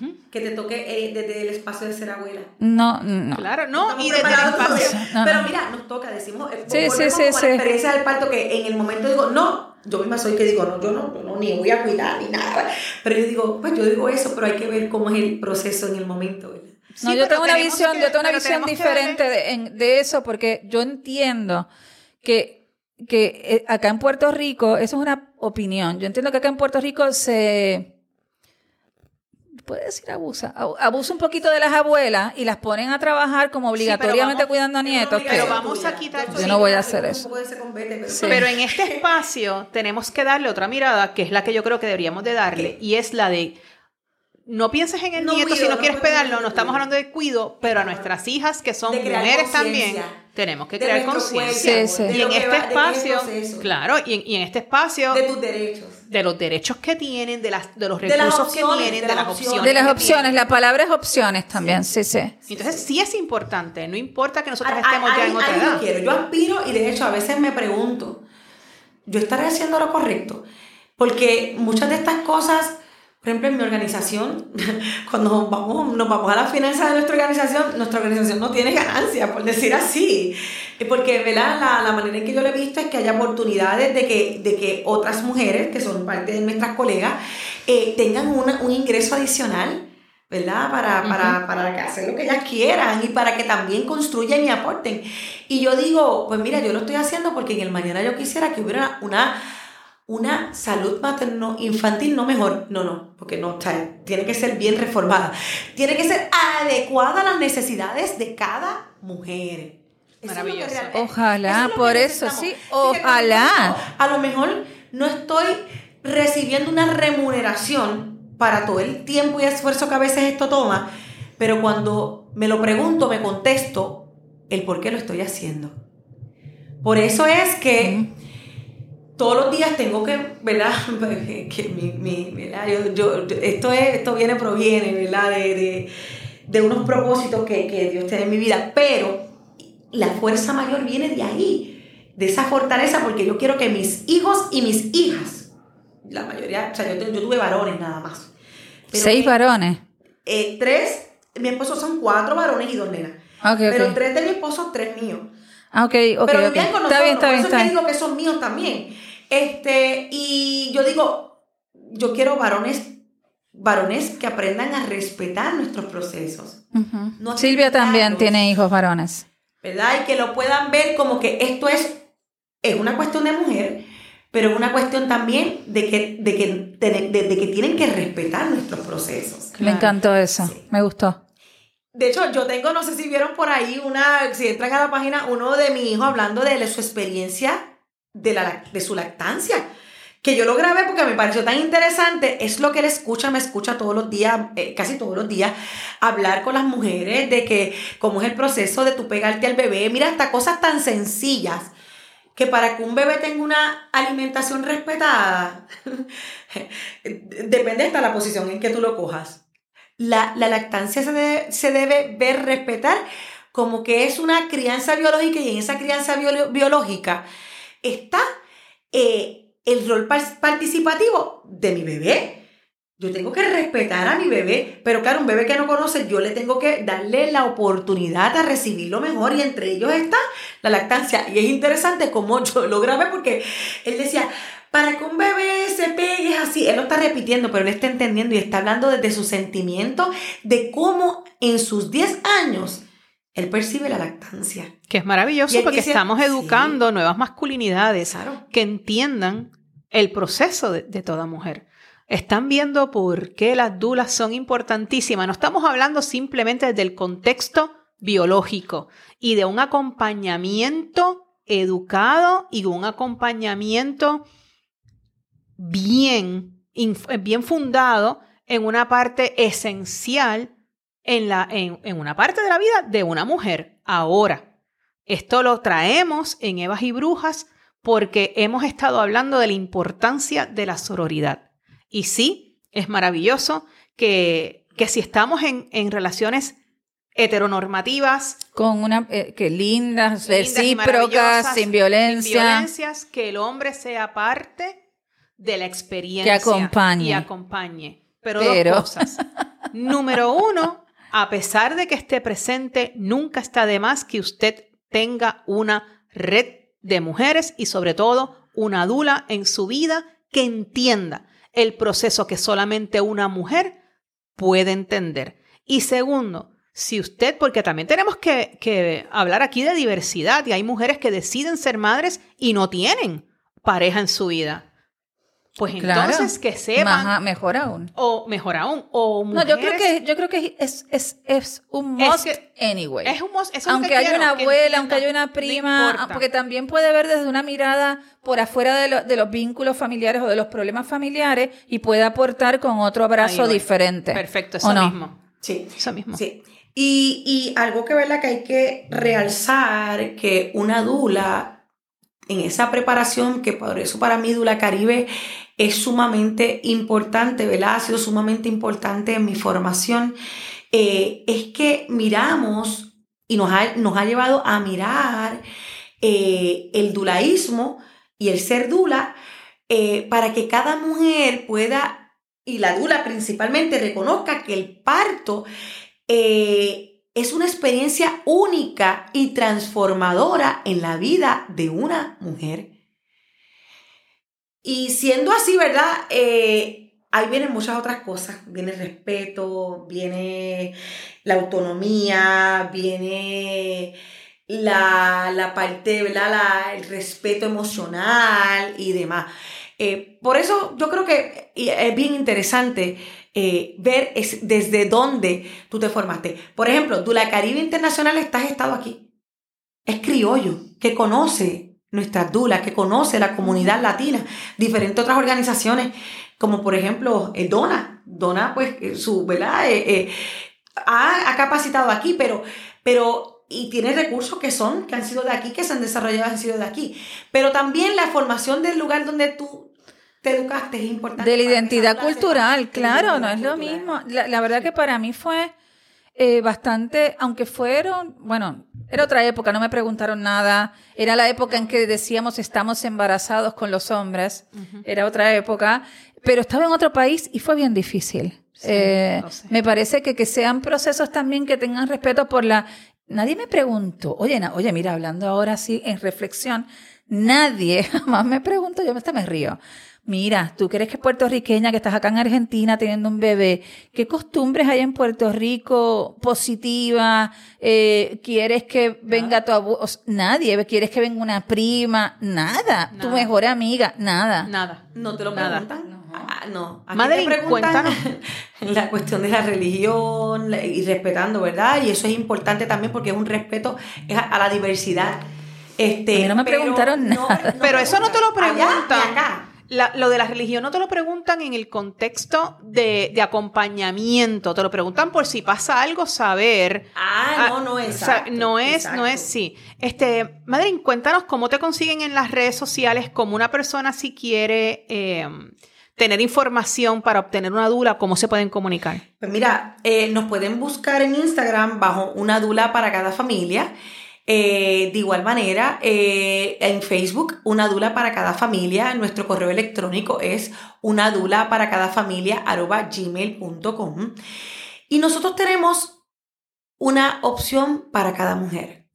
Ujú. que te toque eh, desde el espacio de ser abuela. no, no. Claro, no, Estamos y desde el espacio. No, Pero mira, nos toca, decimos, eh, Sí, sí, volvemos sí, sí. la experiencia del parto que en el momento digo, no, yo misma soy que digo, no, yo no, yo no, ni voy a cuidar ni nada. Pero yo digo, pues yo digo eso, pero hay que ver cómo es el proceso en el momento, ¿verdad? No, Sí, yo tengo una visión, que- yo tengo una visión diferente de, de eso porque yo entiendo que, que eh, acá en Puerto Rico, eso es una opinión, yo entiendo que acá en Puerto Rico se... Puede decir abusa, abu- abusa un poquito de las abuelas y las ponen a trabajar como obligatoriamente vamos- cuidando a nietos. pero que- vamos a quitar- Yo no voy a hacer eso. Sí. Pero en este espacio tenemos que darle otra mirada, que es la que yo creo que deberíamos de darle, y es la de no pienses en el No nieto si no no quieres cuido, pedarlo, no estamos hablando de cuido, pero a nuestras hijas que son mujeres también, tenemos que crear conciencia. Sí, sí. de Y en este va- espacio, claro, y en, y en este espacio de tus derechos. de los derechos que tienen, de, las, de los De las recursos opciones, que tienen, de de, las opciones. de las opciones, la palabra es opciones también, sí, sí. Entonces sí es importante, no importa que nosotros estemos ya en otra ahí yo edad. quiero. Yo aspiro y de hecho a veces me pregunto, ¿yo estaré haciendo lo correcto? Porque muchas de estas cosas, por ejemplo, en mi organización, cuando vamos, nos vamos a las finanzas de nuestra organización, nuestra organización no tiene ganancias, por decir así. Eh, Porque ¿verdad? La, la manera en que yo lo he visto es que haya oportunidades de que, de que otras mujeres, que son parte de nuestras colegas, eh, tengan una- un ingreso adicional. ¿verdad? Para, para, para hacer lo que ellas quieran y para que también construyan y aporten. Y yo digo, pues mira, yo lo estoy haciendo porque en el mañana yo quisiera que hubiera una, una salud materno-infantil, no mejor, no, no, porque no, sea, tiene que ser bien reformada, tiene que ser adecuada a las necesidades de cada mujer. Eso Maravilloso. Ojalá, eso es por eso, necesitamos. sí, ojalá. A lo mejor no estoy recibiendo una remuneración para todo el tiempo y esfuerzo que a veces esto toma, pero cuando me lo pregunto, me contesto el por qué lo estoy haciendo. Por eso es que todos los días tengo que, ¿verdad? que mi, mi- ¿verdad? Yo, yo- esto, es, esto viene, proviene, ¿verdad? De, de, de unos propósitos que, que Dios tiene en mi vida, pero la fuerza mayor viene de ahí, de esa fortaleza, porque yo quiero que mis hijos y mis hijas, la mayoría, o sea, yo, yo tuve varones nada más. pero Seis que- varones. eh, tres, mi esposo son cuatro varones y dos nenas. Ok, Pero tres de mi esposo, tres míos. Ah, ok, ok, pero ok. vivían con Está bien, está bien, nosotros, por eso está es que bien. digo que son míos también. Este, y yo digo, yo quiero varones, varones que aprendan a respetar nuestros procesos. No Silvia también tiene hijos varones. ¿verdad? Y que lo puedan ver como que esto es, es una cuestión de mujer, pero es una cuestión también de que, de que, de, de- de que tienen que respetar nuestros procesos. Me encantó eso, Sí. me gustó. De hecho, yo tengo, no sé si vieron por ahí una, si entran a la página, uno de mi hijo hablando de su experiencia de, la, de su lactancia. Que yo lo grabé porque me pareció tan interesante. Es lo que él escucha, me escucha todos los días, eh, casi todos los días, hablar con las mujeres de que cómo es el proceso de tu pegarte al bebé. Mira, hasta cosas tan sencillas que para que un bebé tenga una alimentación respetada, depende hasta la posición en que tú lo cojas. La, la lactancia se debe, se debe ver, respetar como que es una crianza biológica y en esa crianza biológica está eh, el rol par- participativo de mi bebé. Yo tengo que respetar a mi bebé, pero claro, un bebé que no conoce, yo le tengo que darle la oportunidad a recibir lo mejor y entre ellos está la lactancia. Y es interesante cómo yo lo grabé porque él decía, para que un bebé se pegue es así, él lo está repitiendo, pero él está entendiendo y está hablando desde su sentimiento de cómo en sus 10 años él percibe la lactancia. Que es maravilloso porque estamos sí. educando nuevas masculinidades Claro. que entiendan el proceso de, de toda mujer. Están viendo por qué las dulas son importantísimas. No estamos hablando simplemente del contexto biológico y de un acompañamiento educado y un acompañamiento bien, bien fundado en una parte esencial en, la, en, en una parte de la vida de una mujer. Ahora, esto lo traemos en Evas y Brujas porque hemos estado hablando de la importancia de la sororidad. Y sí, es maravilloso que, que si estamos en, en relaciones heteronormativas, Con una, eh, que lindas, recíprocas, sin violencia. violencias, que el hombre sea parte de la experiencia. acompañe. Y acompañe. Pero, Pero- dos cosas. Número uno, a pesar de que esté presente, nunca está de más que usted tenga una red de mujeres y sobre todo una dula en su vida que entienda el proceso que solamente una mujer puede entender. Y segundo, si usted, porque también tenemos que, que hablar aquí de diversidad y hay mujeres que deciden ser madres y no tienen pareja en su vida. Pues Claro. entonces que sepan, Maja- mejor aún. o mejor aún, o No, mujeres... yo creo que, yo creo que es, es, es un Es must que- anyway. Es un eso lo aunque que haya una abuela, aunque haya una no prima, porque también puede ver desde una mirada por afuera de, lo- de los vínculos familiares o de los problemas familiares y puede aportar con otro abrazo diferente. Perfecto, ¿O eso no? mismo. Sí. Eso mismo. Sí. Y, y algo que, ¿verdad? que hay que realzar, que una dula, en esa preparación, que por eso para mí Dula Caribe es sumamente importante, ¿verdad? Ha sido sumamente importante en mi formación, eh, es que miramos y nos ha, nos ha llevado a mirar eh, el dulaísmo y el ser dula eh, para que cada mujer pueda, y la dula principalmente, reconozca que el parto es una experiencia única y transformadora en la vida de una mujer. Y siendo así, ¿verdad? Eh, ahí vienen muchas otras cosas. Viene el respeto, viene la autonomía, viene la, la parte, ¿verdad? La- el respeto emocional y demás. Eh, por eso yo creo que es bien interesante eh, ver es desde dónde tú te formaste. Por ejemplo, Dula Caribe Internacional estás estado aquí. Es criollo, que conoce nuestras dulas, que conoce la comunidad latina, diferentes otras organizaciones, como por ejemplo el Dona. Dona, pues, eh, su, ¿verdad? Eh, eh, ha, ha capacitado aquí, pero, pero, y tiene recursos que son, que han sido de aquí, que se han desarrollado, han sido de aquí. Pero también la formación del lugar donde tú te educaste es importante. De la identidad cultural, claro, la no es lo mismo. La, la verdad que para mí fue eh, bastante, aunque fueron, bueno, era otra época, no me preguntaron nada. Era la época en que decíamos estamos embarazados con los hombres. Era otra época, pero estaba en otro país y fue bien difícil. Eh, me parece que, que sean procesos también que tengan respeto por la... Nadie me preguntó, oye, na- oye, mira, hablando ahora así en reflexión, nadie jamás me preguntó, yo hasta me río. Mira, tú que eres que es puertorriqueña, que estás acá en Argentina teniendo un bebé, ¿qué costumbres hay en Puerto Rico positiva? Eh, ¿Quieres que venga tu abuelo? Nadie, ¿quieres que venga una prima? Nada. Tu mejor amiga, nada. Nada. No te lo preguntan. Ah, no. Madeline, te preguntan la cuestión de la religión y respetando, ¿verdad? Y eso es importante también porque es un respeto es a, a la diversidad. Este, A mí no me pero preguntaron nada. Pero eso no te lo Allá y preguntan. acá. La- lo de la religión no te lo preguntan en el contexto de, de acompañamiento, te lo preguntan por si pasa algo, saber. Ah, no, no es. O sea, no es, no es, sí. Este, Madeline, cuéntanos cómo te consiguen en las redes sociales, como una persona si quiere eh, tener información para obtener una dula, cómo se pueden comunicar. Pues mira, eh, nos pueden buscar en Instagram bajo una dula para cada familia. Eh, de igual manera, eh, en Facebook, una dula para cada familia. Nuestro correo electrónico es una dula para cada familia gmail.com. Y nosotros tenemos una opción para cada mujer.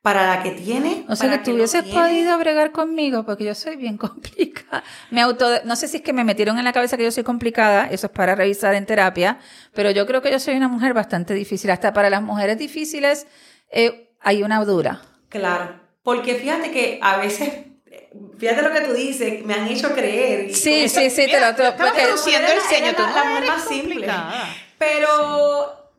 Para la que tiene. O sea que tú no hubieses tiene. podido bregar conmigo, porque yo soy bien complicada. Me auto, no sé si es que me metieron en la cabeza que yo soy complicada, eso es para revisar en terapia, pero yo creo que yo soy una mujer bastante difícil. Hasta para las mujeres difíciles eh, hay una dura. Claro, porque fíjate que a veces, fíjate lo que tú dices, me han hecho creer. Sí, sí, sí, te lo porque- produciendo el era tú la- mujer más simple. Pero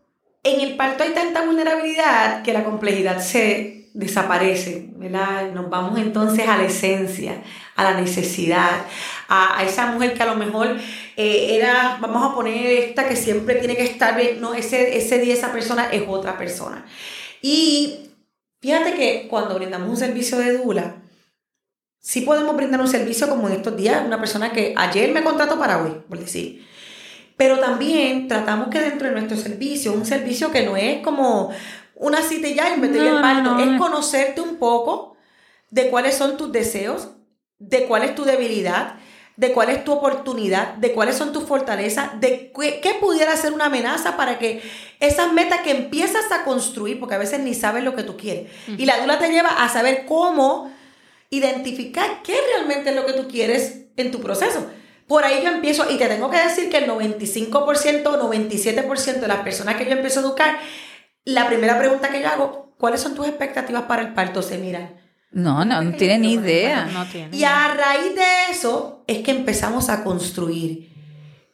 en el parto hay tanta vulnerabilidad que la complejidad se desaparece, ¿verdad? Nos vamos entonces a la esencia, a la necesidad, a, a esa mujer que a lo mejor eh, era, vamos a poner esta que siempre tiene que estar bien, no, ese, ese día esa persona es otra persona. Y fíjate que cuando brindamos un servicio de dula, sí podemos brindar un servicio como en estos días, una persona que ayer me contrató para hoy, por decir. Pero también tratamos que dentro de nuestro servicio, un servicio que no es como una cita y ya y meterle No, el parto, no, no. es conocerte un poco de cuáles son tus deseos, de cuál es tu debilidad, de cuál es tu oportunidad, de cuáles son tus fortalezas, de qué, qué pudiera ser una amenaza para que esas metas que empiezas a construir, porque a veces ni sabes lo que tú quieres. Y la dula te lleva a saber cómo identificar qué realmente es lo que tú quieres en tu proceso. Por ahí yo empiezo, y te tengo que decir que el 95% o 97% de las personas que yo empiezo a educar, la primera pregunta que yo hago, ¿cuáles son tus expectativas para el parto? Se miran. No, no, no tiene ni idea. No tiene. Y a raíz de eso es que empezamos a construir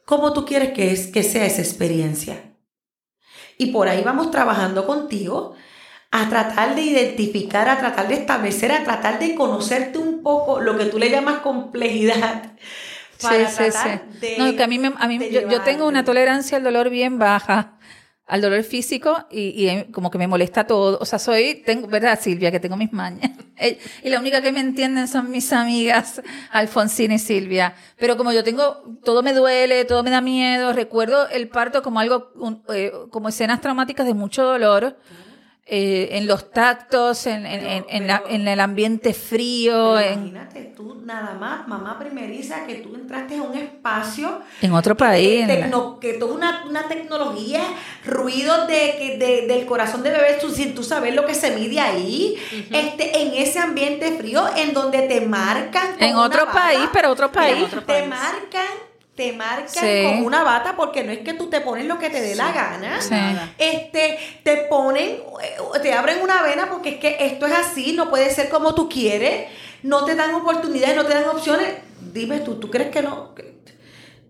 cómo tú quieres que, es, que sea esa experiencia. Y por ahí vamos trabajando contigo a tratar de identificar, a tratar de establecer, a tratar de conocerte un poco lo que tú le llamas complejidad. Para sí, sí, tratar sí. de- no, que a mí, me- a mí yo, yo tengo una tolerancia al dolor bien baja, al dolor físico y, y eh, como que me molesta todo. O sea, soy, tengo, ¿verdad, Silvia? Que tengo mis mañas. Eh, Y la única que me entienden son mis amigas, Alfonsina y Silvia. Pero como yo tengo, todo me duele, todo me da miedo, recuerdo el parto como algo, eh, como escenas traumáticas de mucho dolor. Eh, en los tactos, en, en, en- la- pero- en el ambiente frío, Pero Imagínate tú nada más, mamá primeriza, que tú entraste a un espacio en otro país. la- tecno- que toda una, una tecnología, ruidos de, que- de- del corazón de bebé, tú, sin tú saber lo que se mide ahí, este, en ese ambiente frío, en donde te marcan. En otro país, pero otro país. otro Te país. marcan, te marcan Sí. con una bata porque no es que tú te pones lo que te dé la gana. Sí. Este, te ponen, eh, te abren una vena porque es que esto es así, no puede ser como tú quieres, no te dan oportunidades, no te dan opciones. Dime tú, ¿tú crees que no?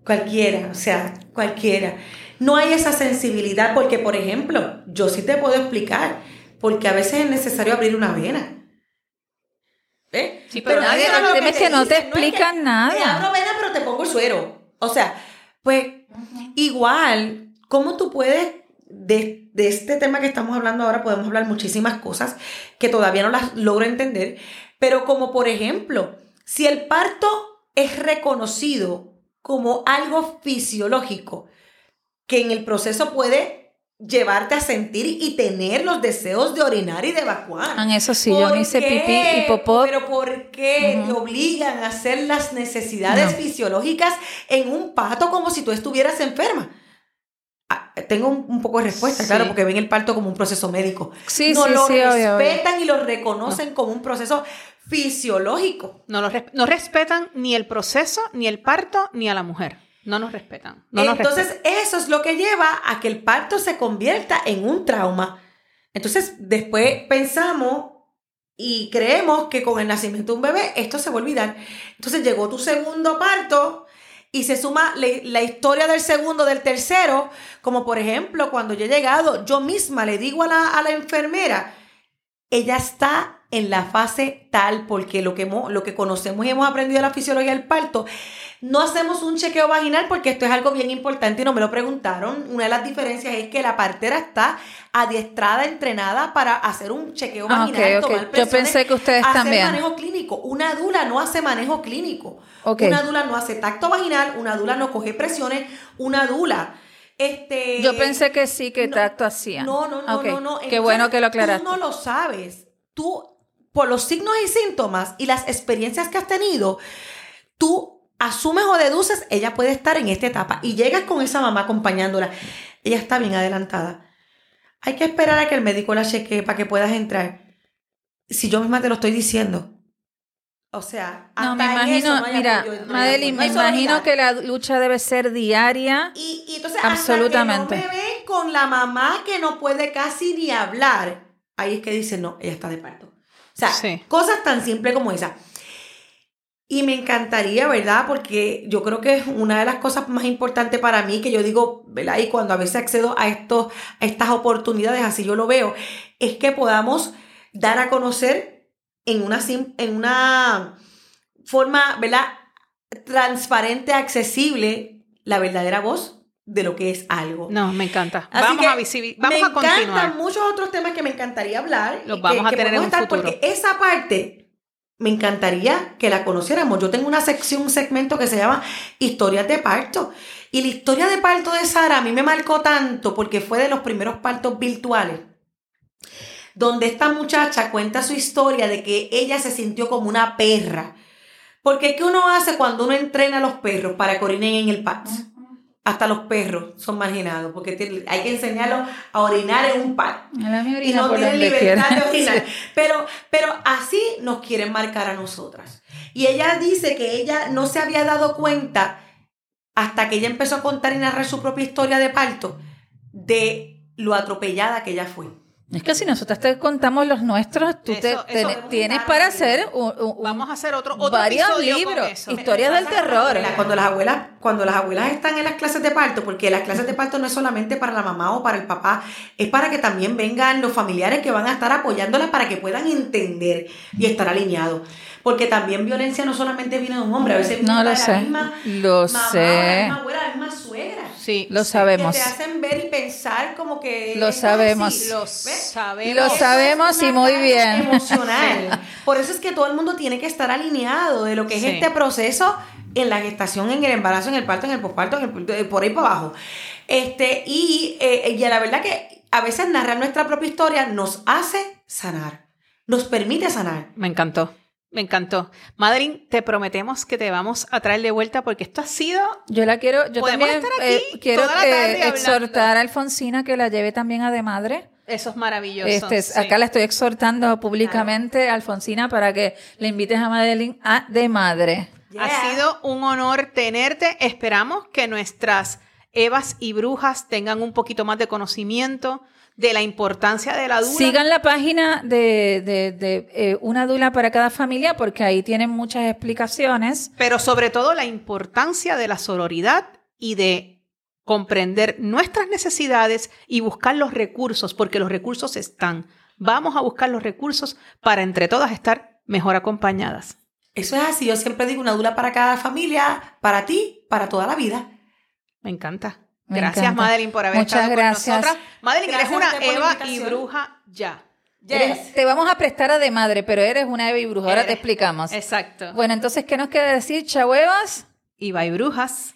Cualquiera, o sea, cualquiera. No hay esa sensibilidad porque, por ejemplo, yo sí te puedo explicar, porque a veces es necesario abrir una vena. ¿Eh? Sí, pero nadie- eso es que no te explican que nada. Te abro vena, pero te pongo el suero. O sea, pues igual, ¿cómo tú puedes, de, de este tema que estamos hablando ahora, podemos hablar muchísimas cosas que todavía no las logro entender, pero como por ejemplo, si el parto es reconocido como algo fisiológico, que en el proceso puede llevarte a sentir y tener los deseos de orinar y de evacuar. Ah, eso sí, yo ¿Por me hice pipí y popó. Pero ¿por qué te obligan a hacer las necesidades No. fisiológicas en un parto como si tú estuvieras enferma? Ah, tengo un, un poco de respuesta, Sí. claro, porque ven el parto como un proceso médico. Sí, no sí, lo sí, obvio, obvio. respetan y lo reconocen como un proceso fisiológico. No, los res- no respetan ni el proceso, ni el parto, ni a la mujer. No nos respetan. No nos Entonces, respetan. eso es lo que lleva a que el parto se convierta en un trauma. Entonces, después pensamos y creemos que con el nacimiento de un bebé esto se va a olvidar. Entonces, llegó tu segundo parto y se suma la historia del segundo, del tercero, como por ejemplo, cuando yo he llegado, yo misma le digo a la, a la enfermera, ella está en la fase tal, porque lo que, hemos- lo que conocemos y hemos aprendido de la fisiología del parto, no hacemos un chequeo vaginal porque esto es algo bien importante y no me lo preguntaron. Una de las diferencias es que la partera está adiestrada, entrenada para hacer un chequeo Ah, vaginal, tomar Yo presiones, pensé que ustedes hacer también. manejo clínico. Una dula no hace manejo clínico. Una dula no hace tacto vaginal, una dula no coge presiones, una dula... Este, Yo pensé que sí, que no, tacto hacía. no, no, no, no, no. Qué bueno que lo aclaraste. Tú no lo sabes. Tú, por los signos y síntomas y las experiencias que has tenido, tú asumes o deduces, ella puede estar en esta etapa. Y llegas con esa mamá acompañándola. Ella está bien adelantada. Hay que esperar a que el médico la chequee para que puedas entrar. Si yo misma te lo estoy diciendo. O sea, No, me hasta en imagino, eso no mira, apoyo, no hay Madeline, me imagino que la lucha debe ser diaria. Y, y entonces, Absolutamente. hasta que no me ven con la mamá que no puede casi ni hablar, ahí es que dicen, no, ella está de parto. O sea, Sí. cosas tan simples como esa. Y me encantaría, ¿verdad? Porque yo creo que es una de las cosas más importantes para mí que yo digo, ¿verdad? Y cuando a veces accedo a, estos, a estas oportunidades, así yo lo veo, es que podamos dar a conocer en una, en una forma, ¿verdad? Transparente, accesible, la verdadera voz de lo que es algo. No, me encanta. Así vamos a visibil- Vamos me a continuar. encantan muchos otros temas que me encantaría hablar. Los vamos que- a tener en un futuro. Porque esa parte me encantaría que la conociéramos. Yo tengo una sección, un segmento que se llama Historias de parto. Y la historia de parto de Sara a mí me marcó tanto porque fue de los primeros partos virtuales. Donde esta muchacha cuenta su historia de que ella se sintió como una perra. Porque ¿qué uno hace cuando uno entrena a los perros para que orinen en el patio? Hasta los perros son marginados, porque hay que enseñarlos a orinar en un mía y no tienen libertad de orinar. Pero, pero así nos quieren marcar a nosotras. Y ella dice que ella no se había dado cuenta hasta que ella empezó a contar y narrar su propia historia de parto, de lo atropellada que ella fue. Es que si nosotros te contamos los nuestros, tú te, Eso- te- eso- tienes para hacer un- un- Vamos a hacer otro, otro varios libros, eso. historias del terror. Cuando las abuelas, cuando las abuelas están en las clases de parto, porque las clases de parto no es solamente para la mamá o para el papá, es para que también vengan los familiares que van a estar apoyándolas para que puedan entender y estar alineados. Porque también violencia no solamente viene de un hombre, a veces viene No lo de sé, la misma lo mamá, sé. la misma abuela, la misma suegra. Sí, Lo sabemos. Que te hacen ver y pensar como que Lo así. sabemos. Lo sabemos. Lo sabemos y muy bien. Emocional. Por eso es que todo el mundo tiene que estar alineado de lo que es Sí. este proceso en la gestación, en el embarazo, en el parto, en el posparto, en el- por ahí para abajo. Este, y, eh, y la verdad que a veces narrar nuestra propia historia nos hace sanar, nos permite sanar. Me encantó. Me encantó. Madeline, te prometemos que te vamos a traer de vuelta porque esto ha sido Yo la quiero, yo Podemos también estar aquí eh, quiero toda la tarde eh, exhortar a Alfonsina que la lleve también a de madre. Eso es maravilloso. Este, sí. Acá la estoy exhortando públicamente, Alfonsina, para que le invites a Madeline a de madre. Ha sido un honor tenerte. Esperamos que nuestras Evas y brujas tengan un poquito más de conocimiento de la importancia de la dula. Sigan la página de, de- de, eh, una dula para cada familia porque ahí tienen muchas explicaciones. pero sobre todo la importancia de la sororidad y de comprender nuestras necesidades y buscar los recursos, porque los recursos están. Vamos a buscar los recursos para entre todas estar mejor acompañadas. Eso es así, yo siempre digo una dula para cada familia, para ti, para toda la vida. Me encanta. Me gracias, encanta. Madeline, por haber Muchas estado gracias. con nosotras. Madeline, Gracias eres una Eva y bruja ya. Eres- te vamos a prestar a de madre, pero eres una Eva y bruja. Ahora te explicamos. Exacto. Bueno, entonces, ¿qué nos queda decir, chahuevas? Y va y brujas.